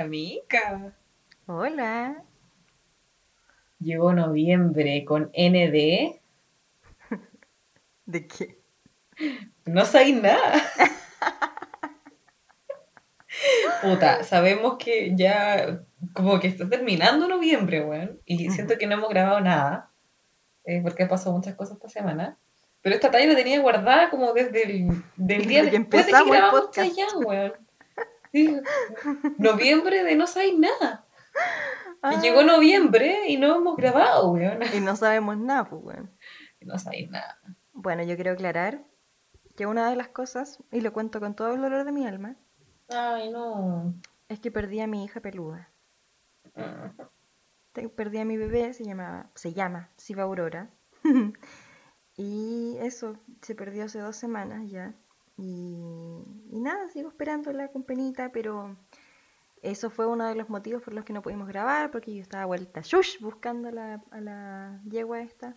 Amiga. Hola. Llegó noviembre con ND. ¿De qué? No sabéis nada. Puta, sabemos que ya como que está terminando noviembre, weón. Y siento que no hemos grabado nada. eh, porque han pasado muchas cosas esta semana. Pero esta talla la tenía guardada como desde el del día Desde que después de que el grabamos podcast. ya, weón. Sí, noviembre de no sabéis nada. Y Ah, llegó noviembre y no hemos grabado, weón. Y no sabemos nada, pues bueno. No sabéis nada. Bueno, yo quiero aclarar que una de las cosas, y lo cuento con todo el dolor de mi alma, Ay, no. es que perdí a mi hija peluda. Te- Perdí a mi bebé, se llamaba, se llama Siva Aurora. y eso, se perdió hace dos semanas ya. Y, y nada, sigo esperándola con penita, pero eso fue uno de los motivos por los que no pudimos grabar, porque yo estaba vuelta shush buscando a la, a la yegua esta.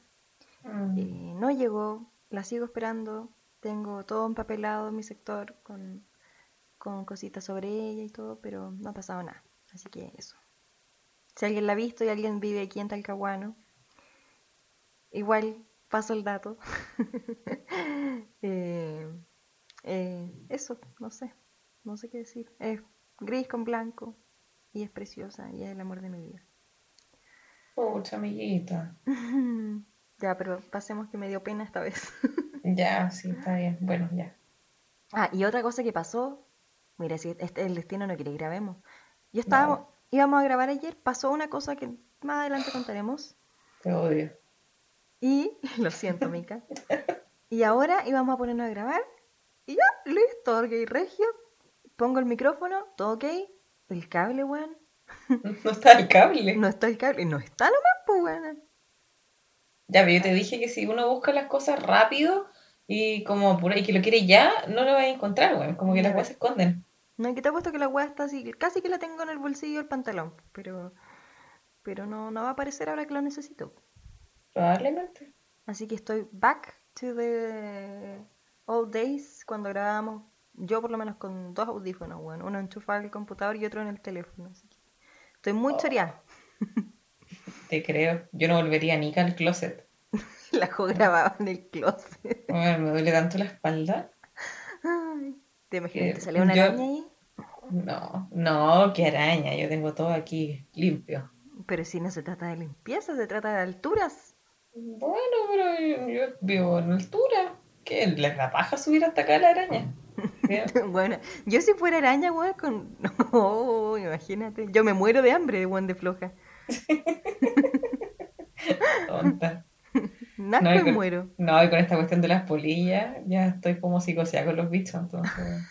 Mm. Eh, no llegó, la sigo esperando. Tengo todo empapelado en mi sector con, con cositas sobre ella y todo, pero no ha pasado nada. Así que eso. Si alguien la ha visto y alguien vive aquí en Talcahuano, igual paso el dato. Eh, eh, eso, no sé, no sé qué decir. Es gris con blanco y es preciosa y es el amor de mi vida. Pucha, amiguita. Ya, pero pasemos que me dio pena esta vez. Ya, sí, está bien. Bueno, ya. Ah, y otra cosa que pasó, mira, si este, el destino no quiere que grabemos. Yo estaba, íbamos a grabar ayer, pasó una cosa que más adelante contaremos. Te odio. Y, lo siento, Mica. Y ahora íbamos a ponernos a grabar. Y ya, listo, ok, regio. Pongo el micrófono, todo ok. El cable, weón. No está el cable. No está el cable. No está nomás, pues, weón. Ya, pero yo te dije que si uno busca las cosas rápido y como por ahí que lo quiere ya, no lo vas a encontrar, güey. Como que las Ya. cosas se esconden. No, y que te ha puesto que la weá está así, casi que la tengo en el bolsillo del pantalón. Pero, pero no, no va a aparecer ahora que lo necesito. Probablemente. Así que estoy back to the old days cuando grabábamos, yo por lo menos con dos audífonos, bueno, uno enchufado al computador y otro en el teléfono. Así que estoy muy Oh. choreada. Te creo. Yo no volvería ni al closet. La jo grababa en el closet. Me duele tanto la espalda. Ay, ¿Te imaginas? Eh, ¿Te salió una yo- araña ahí? No, no, qué araña. Yo tengo todo aquí limpio. Pero si no se trata de limpieza, se trata de alturas. Bueno, pero yo, yo vivo en altura. ¿Qué? ¿La, la paja subir hasta acá la araña? Bueno, yo si fuera araña, weón, con... No, imagínate. Yo me muero de hambre weón de floja. Tonta. Naco No, creo- muero. No, y con esta cuestión de las polillas, ya estoy como psicoseada con los bichos, entonces.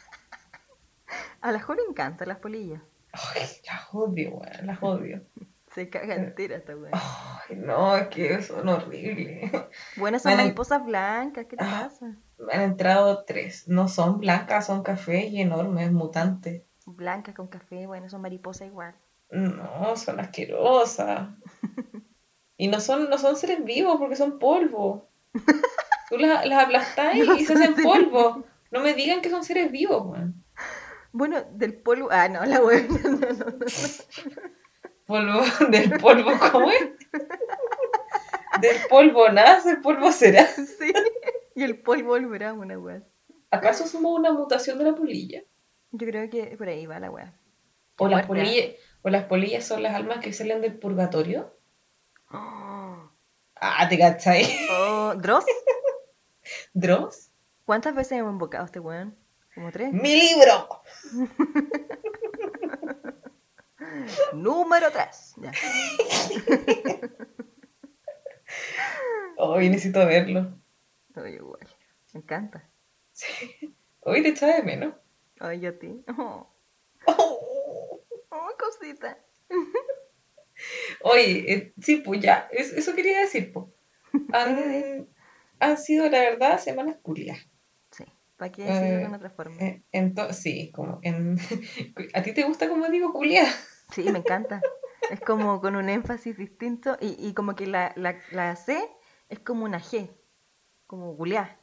A la jo le encantan las polillas. Ay, las odio, weón, las odio. Se caga entera esta weón. Ay, no, es que son horribles. Buenas son Bueno, mariposas blancas, ¿qué te Ah. pasa? Me han entrado tres. No son blancas, son cafés y enormes, mutantes. Blancas con café, bueno, son mariposas igual. No, son asquerosas. Y no son, no son seres vivos porque son polvo. Tú las, las aplastas No y se hacen polvo. No me digan que son seres vivos, weón. Bueno, del polvo. Ah, no, la. No, no, no, no. Polvo, del polvo, ¿cómo es? Del polvo nace, el polvo será. Sí. Y el polvo volverá una weón. ¿Acaso somos una mutación de la polilla? Yo creo que por ahí va la weón. ¿O las, polillas, ¿O las polillas son las almas que salen del purgatorio? Oh, Ah, ¿te cachai? oh, ¿Dross? ¿Dross? ¿Cuántas veces hemos invocado a este weón? ¿Como tres? ¡Mi libro! Número tres. Ya. Hoy necesito verlo. Oye, igual. Me encanta. Hoy te echaba de menos. Ay, yo a ti. Oh, Oh. oh, cosita. Oye, eh, sí, pues ya, es- eso quería decir, pues. Han, han sido, la verdad, semanas culias. Sí. ¿Para qué decirlo Eh, con otra forma? Eh, sí, como en... ¿A ti te gusta como digo culia? Sí, me encanta. Es como con un énfasis distinto y, y como que la, la, la C es como una G, como guleá.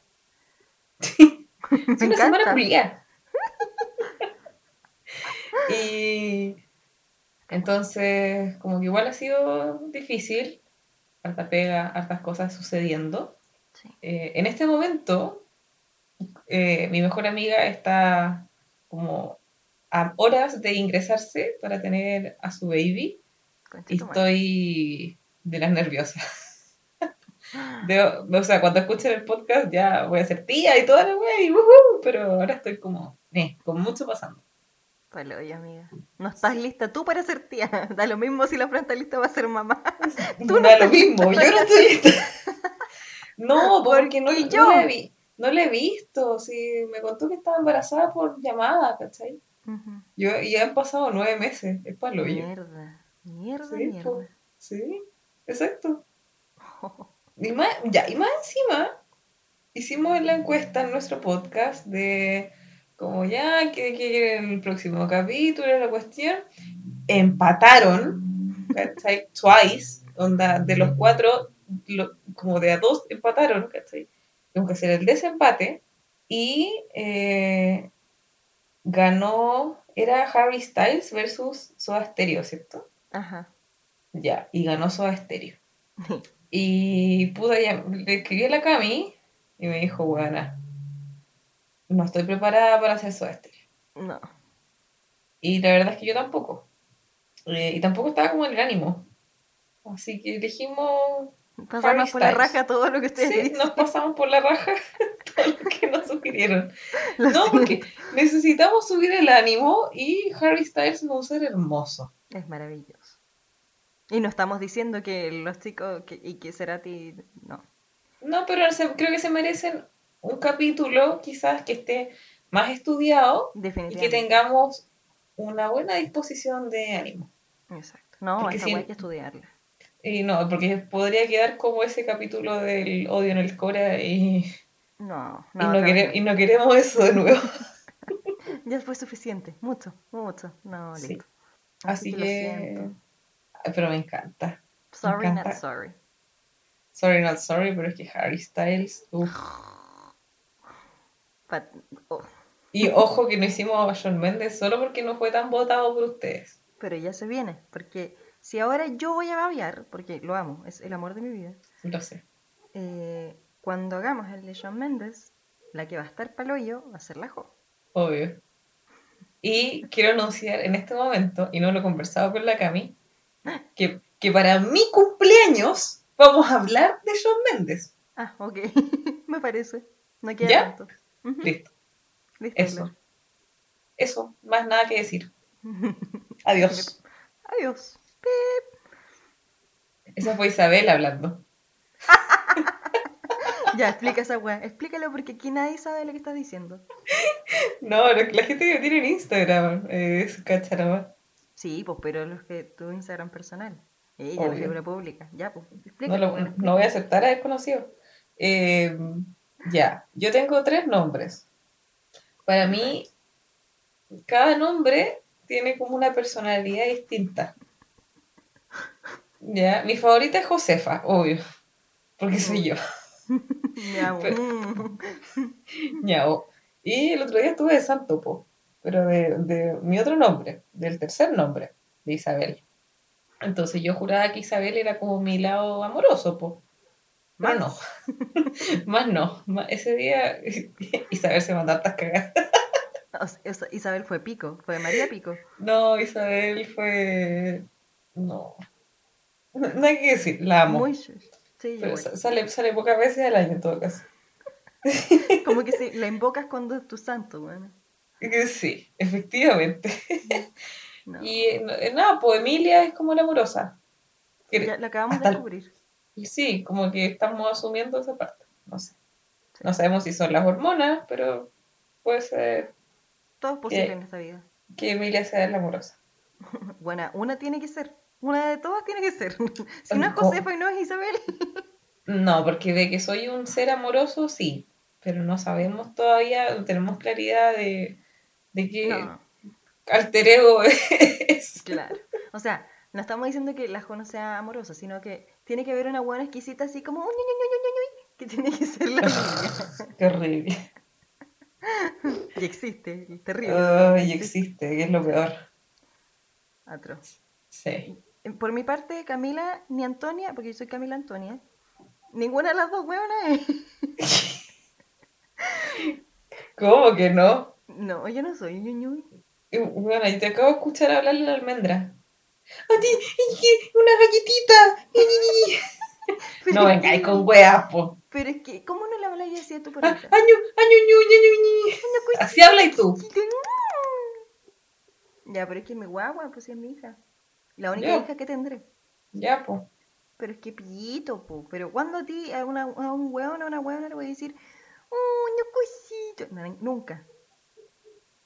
Es Me una semana encanta. y, Entonces, como que igual ha sido difícil, harta pega, hartas cosas sucediendo. Sí. Eh, en este momento, eh, mi mejor amiga está como a horas de ingresarse para tener a su baby y estoy de las nerviosas. De- o sea, cuando escuchen el podcast ya voy a ser tía y toda la wea y woohoo, pero ahora estoy como, eh, con mucho pasando. Palo, oye, amiga. No estás lista tú para ser tía. Da lo mismo si la Fran está lista para ser mamá. Tú no da lo mismo, yo no estoy lista. No, porque no, Porque no yo. la vi- no la he visto. Sí, me contó que estaba embarazada por llamada, ¿cachai? Ujú. Yo, y han pasado nueve meses, es palo yo. Mierda. Mierda, Sí, po. mierda. Sí, exacto. Y más, ya, y más encima, hicimos la encuesta en nuestro podcast de como ya, que quieren el próximo capítulo, la cuestión. Empataron, ¿cachai? Twice, onda, de los cuatro, lo- como de a dos empataron, ¿cachai? Tengo que hacer el desempate y eh, ganó, era Harry Styles versus Soda Stereo, ¿cierto? Ajá. Ya, y ganó Soda Stereo. Y puta, ya, le escribí a la Cami y me dijo, buena, no estoy preparada para hacer Soda Stereo. No. Y la verdad es que yo tampoco. Eh, y tampoco estaba como en el ánimo. Así que elegimos... Pasamos Harry por la raja todo lo que ustedes Sí, dicen. nos pasamos por la raja que nos sugirieron. No, porque necesitamos subir el ánimo y Harry Styles es un ser hermoso. Es maravilloso. Y no estamos diciendo que los chicos que, y que Cerati. No. No, pero se- creo que se merecen un capítulo quizás que esté más estudiado y que tengamos una buena disposición de ánimo. Exacto. No, esa si- hay que estudiarla. Y no, porque podría quedar como ese capítulo del odio en el Cora y, No, y, no, no, otra quere- vez y no queremos eso de nuevo. no. Ya fue suficiente. Mucho, mucho. No, Sí. listo. Así lo que... Pero me encanta. Sorry, not encanta. sorry. Sorry, not sorry, pero es que Harry Styles... uf. But- oh, Y ojo que no hicimos a Shawn Mendes solo porque no fue tan votado por ustedes. pero ya se viene. Porque si ahora yo voy a babear, porque lo amo, es el amor de mi vida. Lo sé. eh, cuando hagamos el de Shawn Mendes, la que va a estar pa'l hoyo va a ser la Jo. Obvio. Y quiero anunciar en este momento, y no lo he conversado con la Cami, que, que para mi cumpleaños vamos a hablar de Shawn Mendes. Ah, ok. Me parece. No queda ¿Ya? tanto. Listo. Listo, Eso. Eso. Más nada que decir. Adiós. Adiós. Esa fue Isabel hablando. Ya, explica esa weá. Explícalo porque aquí nadie sabe lo que estás diciendo. No, lo que la gente que tiene en Instagram eh, es cacharama. Sí, pues, pero los que tu Instagram personal. Ella, la Obvio. figura pública. Ya, pues, No, explícalo. lo- no voy a aceptar a desconocido. Eh, ya, yo tengo tres nombres. Para mí, cada nombre tiene como una personalidad distinta. Ya, mi favorita es Josefa, obvio, porque soy yo. Ñao. Y el otro día estuve de Santo, po, pero de, de mi otro nombre, del tercer nombre, de Isabel. Entonces yo juraba que Isabel era como mi lado amoroso, po. Más no. Más no. Más- ese día Isabel se mandó hartas cagadas. O sea, Isabel fue Pico, fue María Pico. No, Isabel fue. No. No hay que decir, la amo. Muy. Sí, pero sale, sale pocas veces al año en todo caso. Como que si la invocas cuando es tu santo, bueno. Que Sí, efectivamente. No. Y eh, nada, pues Emilia es como la amorosa. Ya lo acabamos de descubrir. sí, como que estamos asumiendo esa parte. No sé. Sí. No sabemos si son las hormonas, pero puede ser Todo es posible Eh. en esta vida. que Emilia sea la amorosa. Buena, una tiene que ser. Una de todas tiene que ser. Si no es ¿Cómo? Josefa y no es Isabel. No, porque de que soy un ser amoroso, sí, pero no sabemos todavía, no tenemos claridad de, de qué No, alter ego es. claro. O sea, no estamos diciendo que la Jo no sea amorosa, sino que tiene que haber una buena exquisita así como que tiene que ser la. Qué horrible. Y existe, y terrible. Ay, existe, que es lo peor. Atroz. Sí. Eh, Por mi parte, Camila ni Antonia, porque yo soy Camila Antonia. Ninguna de las dos hueonas. ¿Cómo que no? No, yo no soy ñuñuy. Y, Bueno, yo te acabo de escuchar hablarle a la almendra. A ti, una galletita. No es vengáis con weas, po. Pero es que, ¿cómo no le habláis así a tu Ah, perrita? año, año, ñu. Así habla y tú. Ya, pero es que mi guagua, pues es mi hija. La única hija que tendré. Ya, po. Pero es que pillito, po. Pero cuando a ti, a, una, a un hueón o a una hueona le voy a decir, ¡Oh, no cosito! No, nunca.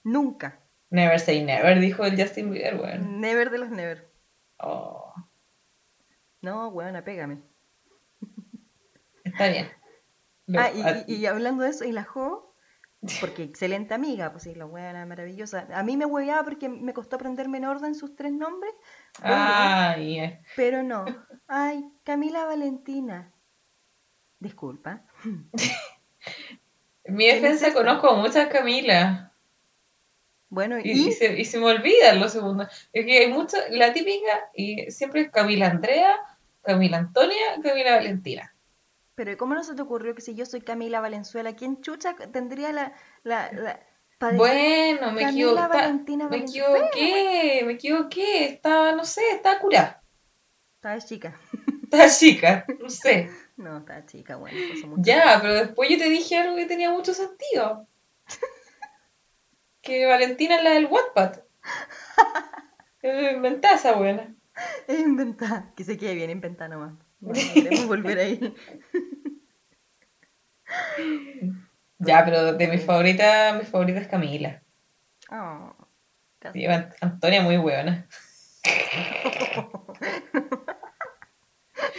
Nunca. Never say never, dijo el Justin Bieber, weón. Never de los never. Oh, No, hueona, pégame. está bien. Lo- Ah, y, y- y hablando de eso, y la Jo, porque excelente amiga, pues sí, la hueona maravillosa. A mí me hueveaba porque me costó aprenderme en orden sus tres nombres, Ay, eh. pero no. Ay, Camila Valentina. Disculpa. En mi ¿Quién es defensa conozco a muchas Camilas. Bueno, Y, y, y se, y se me olvidan los segundos. Es que hay muchas, la típica, y siempre es Camila Andrea, Camila Antonia, Camila Valentina. Pero ¿cómo no se te ocurrió que si yo soy Camila Valenzuela, quién chucha tendría la... la, Bueno, me equivoqué. Valentina Me equivoqué, me equivoqué. Estaba, no sé, estaba curada. Estaba chica. Estaba chica, no sé. No, estaba chica, bueno, mucho Ya, pero después yo te dije algo que tenía mucho sentido. Que Valentina es la del Wattpad. Inventada esa buena. Es inventada, que se quede bien inventada nomás. No queremos volver ahí. Ya, pero de mi favorita, mi favorita es Camila. Oh. Sí, Antonia muy buena.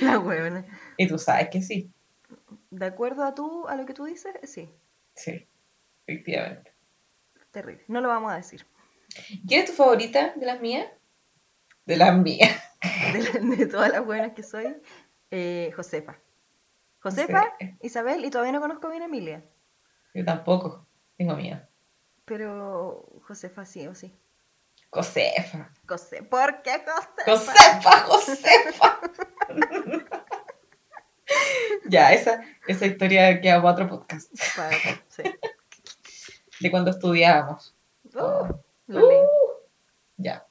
La huevona. Y tú sabes que sí. De acuerdo a tú, a lo que tú dices, sí, Sí, efectivamente. terrible. No lo vamos a decir. ¿Quién es tu favorita de las mías? De las mías. De, de todas las buenas que soy, eh, Josefa. Josefa, Sí. Isabel, y todavía no conozco bien a Emilia. Yo tampoco. Tengo miedo. Pero Josefa sí o sí. Josefa. José, ¿por qué Josefa? Josefa, Josefa. ya, esa, esa historia queda para otro podcast. Para- sí. De cuando estudiábamos. Uh, lo leí. Ya.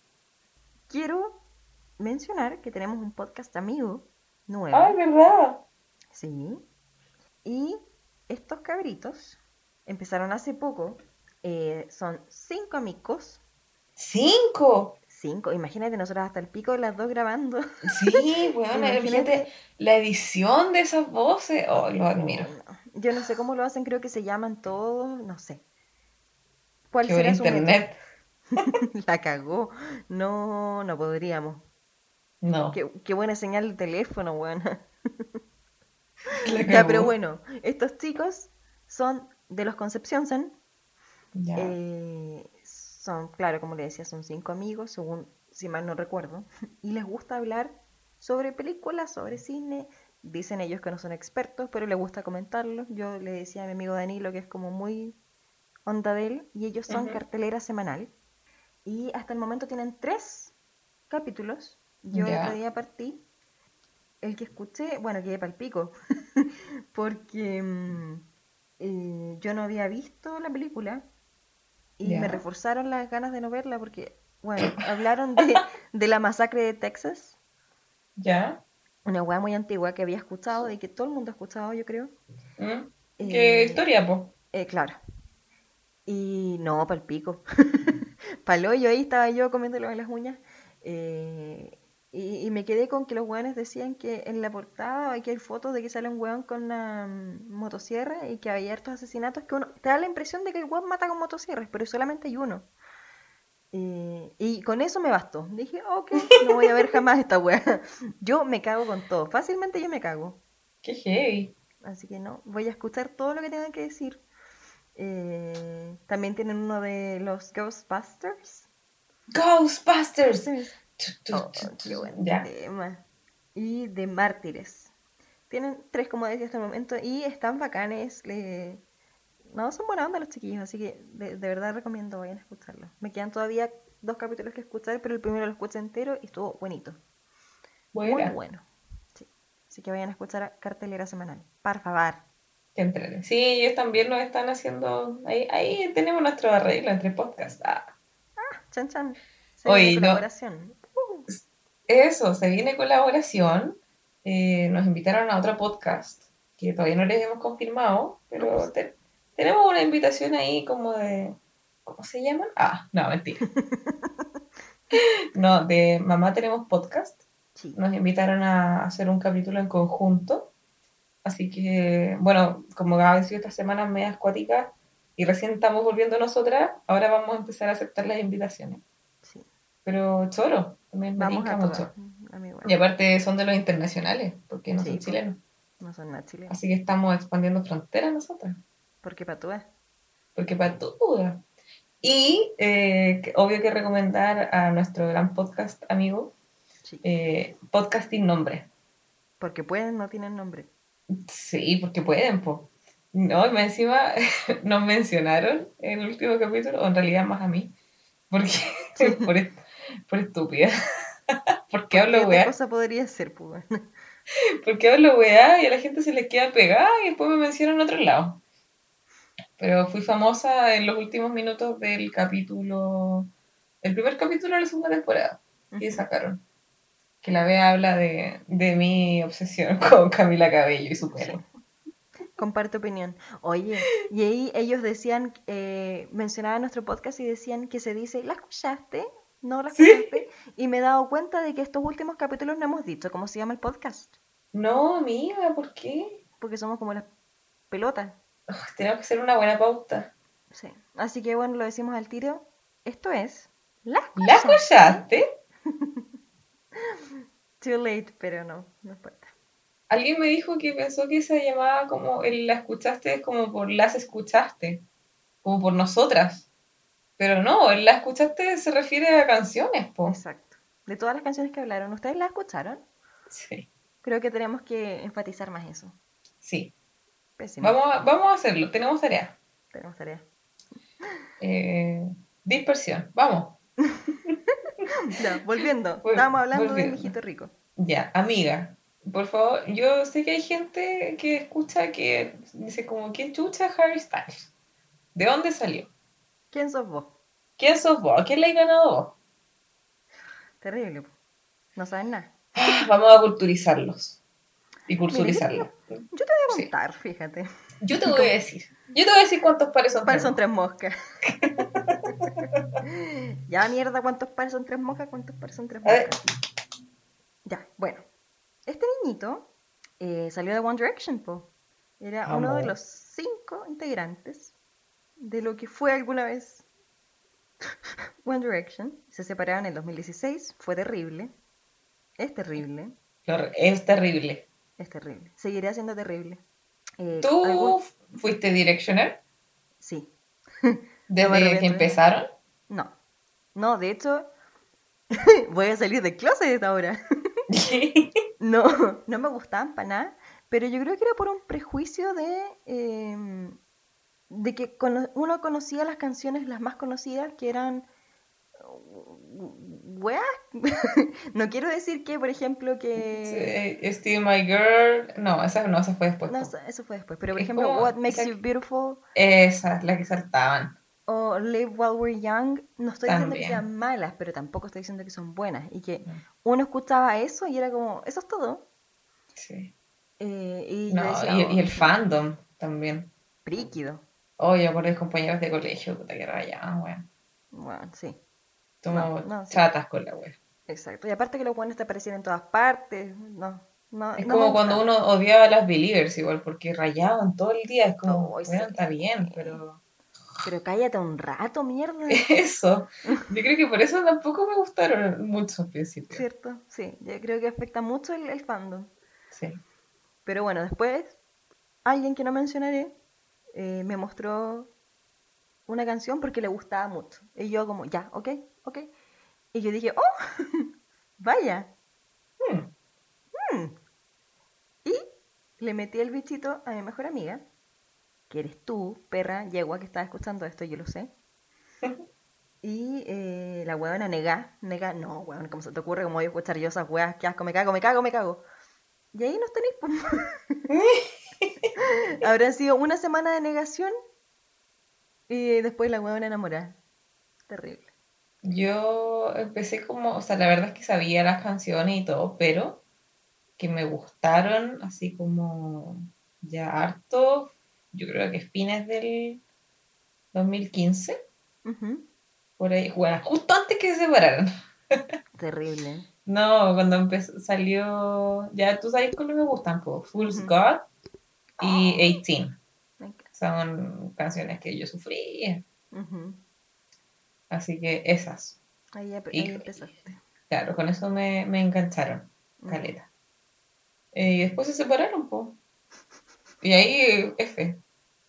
Quiero mencionar que tenemos un podcast amigo nuevo. Ay, ¿verdad? Sí. Y estos cabritos empezaron hace poco. eh, son cinco amigos. Cinco. Cinco. Imagínate, nosotros hasta el pico las dos grabando. Sí, bueno, Imagínate. la edición de esas voces. Oh, lo admiro. No, Yo no sé cómo lo hacen, creo que se llaman todos, no sé. ¿Cuál Qué será su internet. La cagó. No, no podríamos. No. Qué, qué buena señal de teléfono, weón. Ya, pero bueno, estos chicos son de los Concepción, Ya. Eh, son, claro, como le decía, son cinco amigos, según, si mal no recuerdo, y les gusta hablar sobre películas, sobre cine. Dicen ellos que no son expertos, pero les gusta comentarlo. Yo le decía a mi amigo Danilo que es como muy onda de él, y ellos son cartelera semanal. Y hasta el momento tienen tres capítulos. Yo otro día partí. El que escuché, bueno, quedé pal pico, porque mm, eh, yo no había visto la película y me reforzaron las ganas de no verla porque, bueno, hablaron de, de la masacre de Texas, ¿Ya? una weá muy antigua que había escuchado y que todo el mundo ha escuchado, yo creo. ¿Mm? ¿Qué Eh, historia, po? eh, claro. Y no, pal pico. Pal hoyo, ahí estaba yo comiéndolo en las uñas. eh, y, y me quedé con que los weones decían que en la portada aquí hay fotos de que sale un weón con una mm, motosierra y que había hartos asesinatos que uno te da la impresión de que el weón mata con motosierras, pero solamente hay uno. Eh, y con eso me bastó. Dije, ok, no voy a ver jamás esta weá. Yo me cago con todo. Fácilmente yo me cago. Qué heavy. Así que no, voy a escuchar todo lo que tengan que decir. Eh, también tienen uno de los Ghostbusters. Ghostbusters. Oh, tu, qué tu. buen Ya. tema. Y de Mártires. Tienen tres, como decía hasta el momento, y están bacanes. le- No, son buena onda los chiquillos, así que de, de verdad recomiendo vayan a escucharlos. Me quedan todavía dos capítulos que escuchar, pero el primero lo escuché entero y estuvo bonito. Muy Buena. bueno. Sí. Así que vayan a escuchar a cartelera semanal. Por favor. Qué entrete. Sí, ellos también nos están haciendo. Ahí, ahí tenemos nuestro arreglo entre podcasts. Ah. Chan chan. Se Oye, viene no. colaboración. Eso, se viene colaboración. Eh, nos invitaron a otro podcast que todavía no les hemos confirmado, pero te- tenemos una invitación ahí como de. ¿Cómo se llaman? Ah, no, mentira. No, de Mamá Tenemos Podcast. Sí. Nos invitaron a hacer un capítulo en conjunto. Así que, bueno, como ha sido estas semanas medias acuáticas y recién estamos volviendo nosotras, ahora vamos a empezar a aceptar las invitaciones. sí. Pero choro, también me Vamos a mucho. A mí. Y aparte son de los internacionales, porque no Sí, son chilenos. No son nada chilenos. Así que estamos expandiendo fronteras nosotras, Porque patúa. porque para duda. Y eh, obvio que recomendar a nuestro gran podcast amigo, Sí. eh, Podcasting Nombre. Porque pueden, no tienen nombre. Sí, porque pueden, po. No, y encima nos mencionaron en el último capítulo, o en realidad más a mí, porque por, est- por estúpida. hablo ¿Qué otra weá, cosa podría ser, pues? porque hablo weá y a la gente se les queda pegada y después me mencionan en otro lado. Pero fui famosa en los últimos minutos del capítulo, el primer capítulo de la segunda temporada que sacaron. Que la Bea habla de, de mi obsesión con Camila Cabello y su perro. Comparto opinión. Oye, y ahí ellos decían, eh, mencionaban nuestro podcast y decían que se dice, ¿la escuchaste? ¿No la Sí. Y me he dado cuenta de que estos últimos capítulos no hemos dicho cómo se llama el podcast. No, amiga, ¿por qué? Porque somos como las pelotas. Ugh, tenemos que hacer una buena pauta. Sí. Así que bueno, lo decimos al tiro. Esto es La ¿La escuchaste? Too late, pero no, no importa. Alguien me dijo que pensó que se llamaba como el la escuchaste es como por las escuchaste, como por nosotras. Pero no, la escuchaste se refiere a canciones, po. Exacto. De todas las canciones que hablaron, ¿ustedes las escucharon? Sí, Creo que tenemos que enfatizar más eso. sí. Pésimo. Vamos a, vamos a hacerlo, tenemos tarea. Tenemos tarea. Eh, dispersión, vamos. Ya, volviendo. Vol- Estábamos hablando volviendo. mijito rico. Ya, amiga, por favor, yo sé que hay gente que escucha que dice como, ¿quién chucha Harry Styles? ¿De dónde salió? ¿Quién sos vos? ¿Quién sos vos? ¿A quién le has ganado vos? Terrible. po. No saben nada. Vamos a culturizarlos. Y culturizarlos. Yo te voy a Sí. contar, fíjate. Yo te voy a decir. Yo te voy a decir cuántos pares son. Pares son tres moscas. ya, mierda, ¿cuántos pares son tres moscas? ¿Cuántos pares son tres moscas? Ya, bueno. Este niñito eh, salió de One Direction, po. Era uno de los cinco integrantes de lo que fue alguna vez One Direction. Se separaron en el 2016. Fue terrible. Es terrible. Es terrible. Es terrible. Seguirá siendo terrible. Eh, ¿Tú algún- fuiste Directioner Sí. desde arrepiento que de- empezaron? No. No, de hecho, voy a salir de closet ahora. No, no me gustaban para nada, pero yo creo que era por un prejuicio de, eh, de que cono- uno conocía las canciones, las más conocidas, que eran... Weá. no quiero decir que, por ejemplo, que... Sí, Still My Girl. No, esa no, esa fue después. No, eso fue después, pero por Es ejemplo, como What Makes esa- You Beautiful Esa es la que saltaban. o Live While We're Young, no estoy diciendo que sean malas, pero tampoco estoy diciendo que son buenas. Y que Mm. uno escuchaba eso y era como, eso es todo. Sí. Eh, y No, decía, y, "Oh, y el fandom también. Príquido. Oye, por los compañeros de colegio, puta que rayaban, weón. Bueno, sí, Somos No, no, sí. chatas con la wea. exacto. Y aparte que los buenos te aparecían en todas partes. No, no. Es no como cuando uno odiaba a las Believers igual, porque rayaban todo el día. Es como, bueno, sí. está bien, pero Pero cállate un rato, mierda. eso. Yo creo que por eso tampoco me gustaron mucho al principio. ¿Cierto? Sí, yo creo que afecta mucho el, el fandom. Sí. Pero bueno, después, alguien que no mencionaré eh, me mostró una canción porque le gustaba mucho. Y yo como, ya, ok, ok. Y yo dije, oh, vaya. Hmm. Mm. Y le metí el bichito a mi mejor amiga, que eres tú, perra, yegua, que estás escuchando esto, yo lo sé. Y eh, la huevona nega, nega, no, huevón, ¿cómo se te ocurre? Como voy a escuchar yo esas huevas? Qué asco, me cago, me cago, me cago. Y ahí nos tenéis, Habrán sido una semana de negación y después la huevona enamorada. Terrible. Yo empecé como, o sea, la verdad es que sabía las canciones y todo, pero que me gustaron así como ya harto, yo creo que fines del 2015, Ujú. por ahí, bueno, justo antes que se separaran. Terrible. No, cuando empezó, salió, ya tú sabes cuáles me gustan, pues, Fool's Ujú. God y 18. Me encanta. Son canciones que yo sufrí, Ujú. así que esas. Ahí, Y- empezaste. Claro, con eso me, me engancharon, caleta. Eh, y después se separaron, pues. Y ahí, F.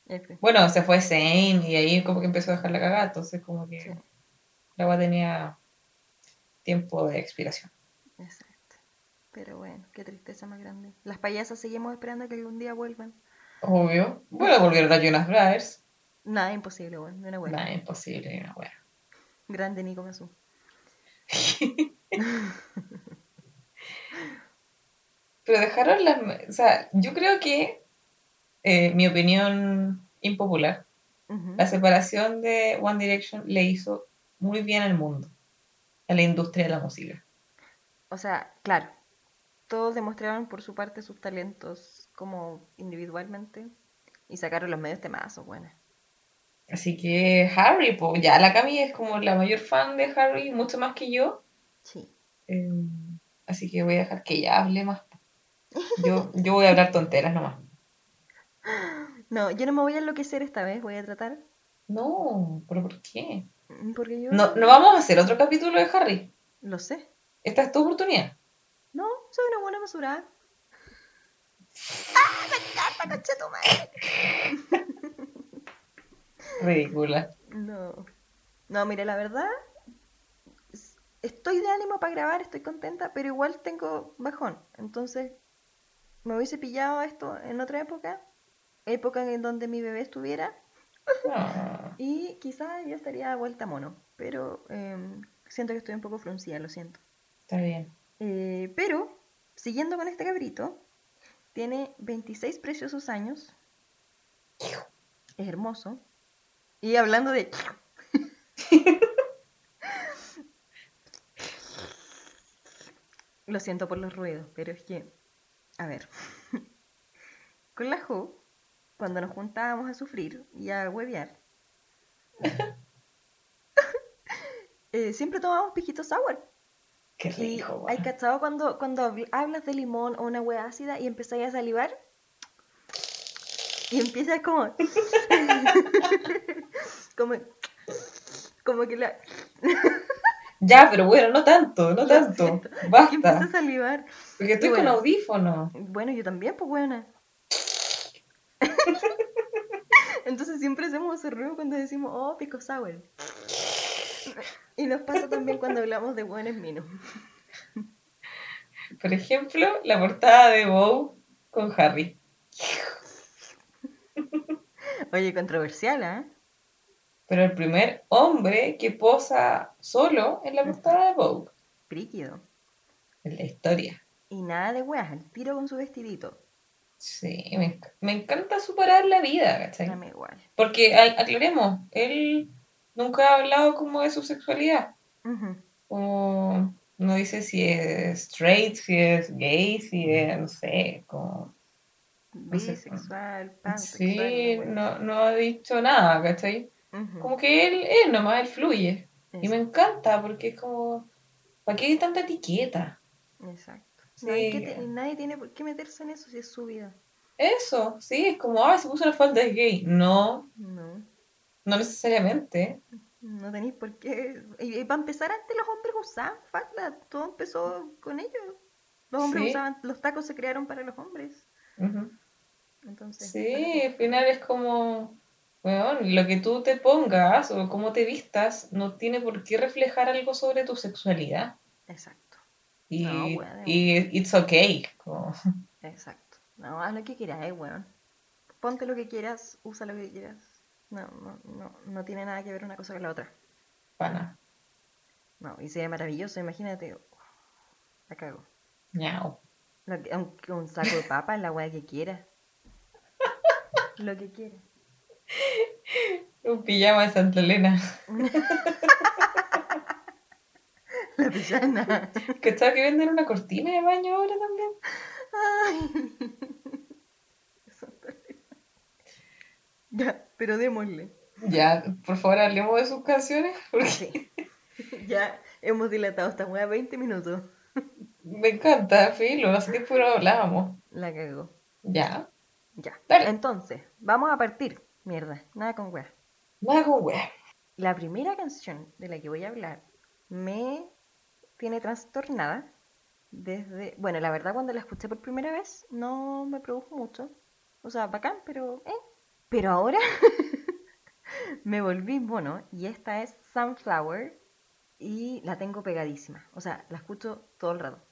F. Bueno, se fue Zane y ahí como que empezó a dejar la cagada, entonces como que Sí. la agua tenía tiempo de expiración. Exacto. Pero bueno, qué tristeza más grande. Las payasas seguimos esperando que algún día vuelvan. Obvio. Bueno, volvieron a Jonas Brothers. Nada imposible, bueno, de una buena. Nada, imposible, ni una wea. Grande Nico Mazú. Pero dejaron las... O sea, yo creo que, eh, mi opinión impopular, la separación de One Direction le hizo muy bien al mundo, a la industria de la música. O sea, claro, todos demostraron por su parte sus talentos como individualmente y sacaron los medios temazos, bueno. Así que Harry, pues ya la Cami es como la mayor fan de Harry, mucho más que yo. Sí. Eh, así que voy a dejar que ella hable más. Yo, yo voy a hablar tonteras nomás. No, yo no me voy a enloquecer esta vez, voy a tratar. No, ¿pero por qué? mm, Porque yo No, no vamos a hacer otro capítulo de Harry. lo sé. Esta es tu oportunidad. No, soy una buena mesurada. ¡Ah! ¡Me encanta! Ridícula. No. No, mire, la verdad, es- estoy de ánimo para grabar, estoy contenta, pero igual tengo bajón. Entonces, me hubiese pillado esto en otra época, época en donde mi bebé estuviera, No. y quizás yo estaría de vuelta mono. Pero em, siento que estoy un poco fruncida, lo siento. Está bien. Eh, pero, siguiendo con este cabrito, tiene 26 preciosos años. Es hermoso. Y hablando de... Lo siento por los ruidos, pero es que... A ver. Con la Jo, cuando nos juntábamos a sufrir y a huevear, eh, siempre tomábamos piquito sour. Qué Y rico, hay weón. cachado cuando, cuando habl- hablas de limón o una hueá ácida y empezáis a salivar. Y empiezas como. como. Como que la. Ya, pero bueno, no tanto, no tanto. que empiezas a Basta. salivar. Porque estoy con audífono. Bueno, yo también, pues buena. Entonces siempre hacemos ese ruido cuando decimos, oh, pico sour. Y nos pasa también cuando hablamos de buenos minos. Por ejemplo, la portada de Bow con Harry. Oye, controversial, ¿ah? Pero el primer hombre que posa solo en la portada de Vogue. Príquido. En la historia. Y nada de weas, al tiro con su vestidito. Sí, me, enc- me encanta superar la vida, ¿cachai? Dame igual. Porque, aclaremos, él nunca ha hablado como de su sexualidad. Como, no dice si es straight, si es gay, si es, no sé, como... No sé. Bisexual, pansexual. Sí, no, no ha dicho nada, ¿cachai? Ujú. Como que él, él nomás, él fluye. Y me encanta porque es como, ¿para qué hay tanta etiqueta? Exacto. Sí. No que nadie tiene por qué meterse en eso si es su vida. Eso, sí, es como, ah, se puso la falda es gay. No, No. No necesariamente. No tenéis por qué. Y, y para empezar, antes los hombres usaban falda. Todo empezó con ellos. Los hombres Sí. usaban. Los tacos se crearon para los hombres. Entonces. Sí, al final es como, bueno, lo que tú te pongas o cómo te vistas no tiene por qué reflejar algo sobre tu sexualidad. Exacto. Y, No, bueno. y it's okay. como- Exacto. No, haz lo que quieras, eh, weón. Ponte lo que quieras, usa lo que quieras. No, no, no, no tiene nada que ver una cosa con la otra. Pana. No, y sería maravilloso, imagínate. La cago. Que- un, un saco de papas, la weá que quiera. Lo que quiera. Un pijama de Santa Elena. La pijana. Que estaba que venden una cortina de baño ahora también. Ay. Eso está bien. Ya, pero démosle. Ya, por favor, hablemos de sus canciones. Porque Sí. Ya hemos dilatado esta weá 20 minutos. me encanta, Filo. Hace tiempo no hablábamos. La cagó. Ya. Ya. Dale. Entonces, vamos a partir. Mierda, nada con weá. Nada con wea. La primera canción de la que voy a hablar me tiene trastornada desde... Bueno, la verdad cuando la escuché por primera vez no me produjo mucho. O sea, bacán, pero... ¿eh? Pero ahora me volví mono y esta es Sunflower y la tengo pegadísima. O sea, la escucho todo el rato.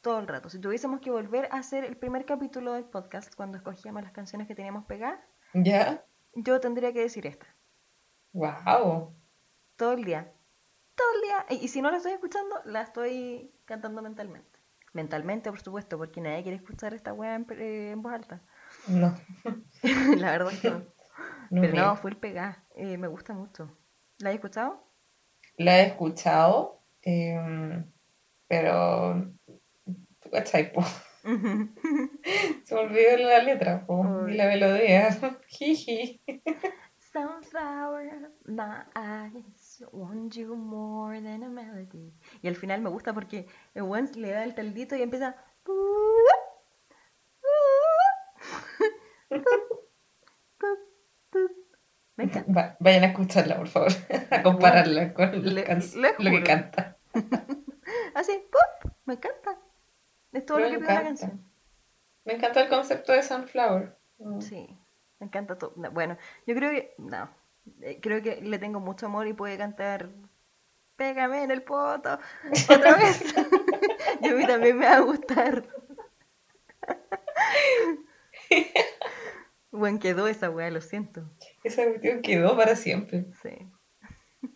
Todo el rato. Si tuviésemos que volver a hacer el primer capítulo del podcast cuando escogíamos las canciones que teníamos pegadas, Ya. yo tendría que decir esta. Wow. Todo el día. Todo el día. Y, y si no la estoy escuchando, la estoy cantando mentalmente. Mentalmente, por supuesto, porque nadie quiere escuchar esta weá en, eh, en voz alta. No. la verdad es que no. no Pero me- no, fue el pegá. Eh, me gusta mucho. ¿La has escuchado? La he escuchado, em, pero. ¿tú cachai, po? Se me olvidó la letra, po, y la melodía. Jiji. Sunflower, my eyes want you more than a melody. Y al final me gusta porque el le da el taldito y empieza. Me encanta. Va- vayan a escucharla, por favor, a compararla con le- le lo que canta. Así, ¡pop! Me encanta. Es todo Me lo que pide la encanta. canción. Me encanta el concepto de Sunflower. Mm. Sí, me encanta todo. No, Bueno, yo creo que. No. eh, Creo que le tengo mucho amor y puede cantar. Pégame en el poto. Otra vez. y a mí también me va a gustar. Bueno, quedó esa weá, lo siento. Esa cuestión quedó para siempre. Sí.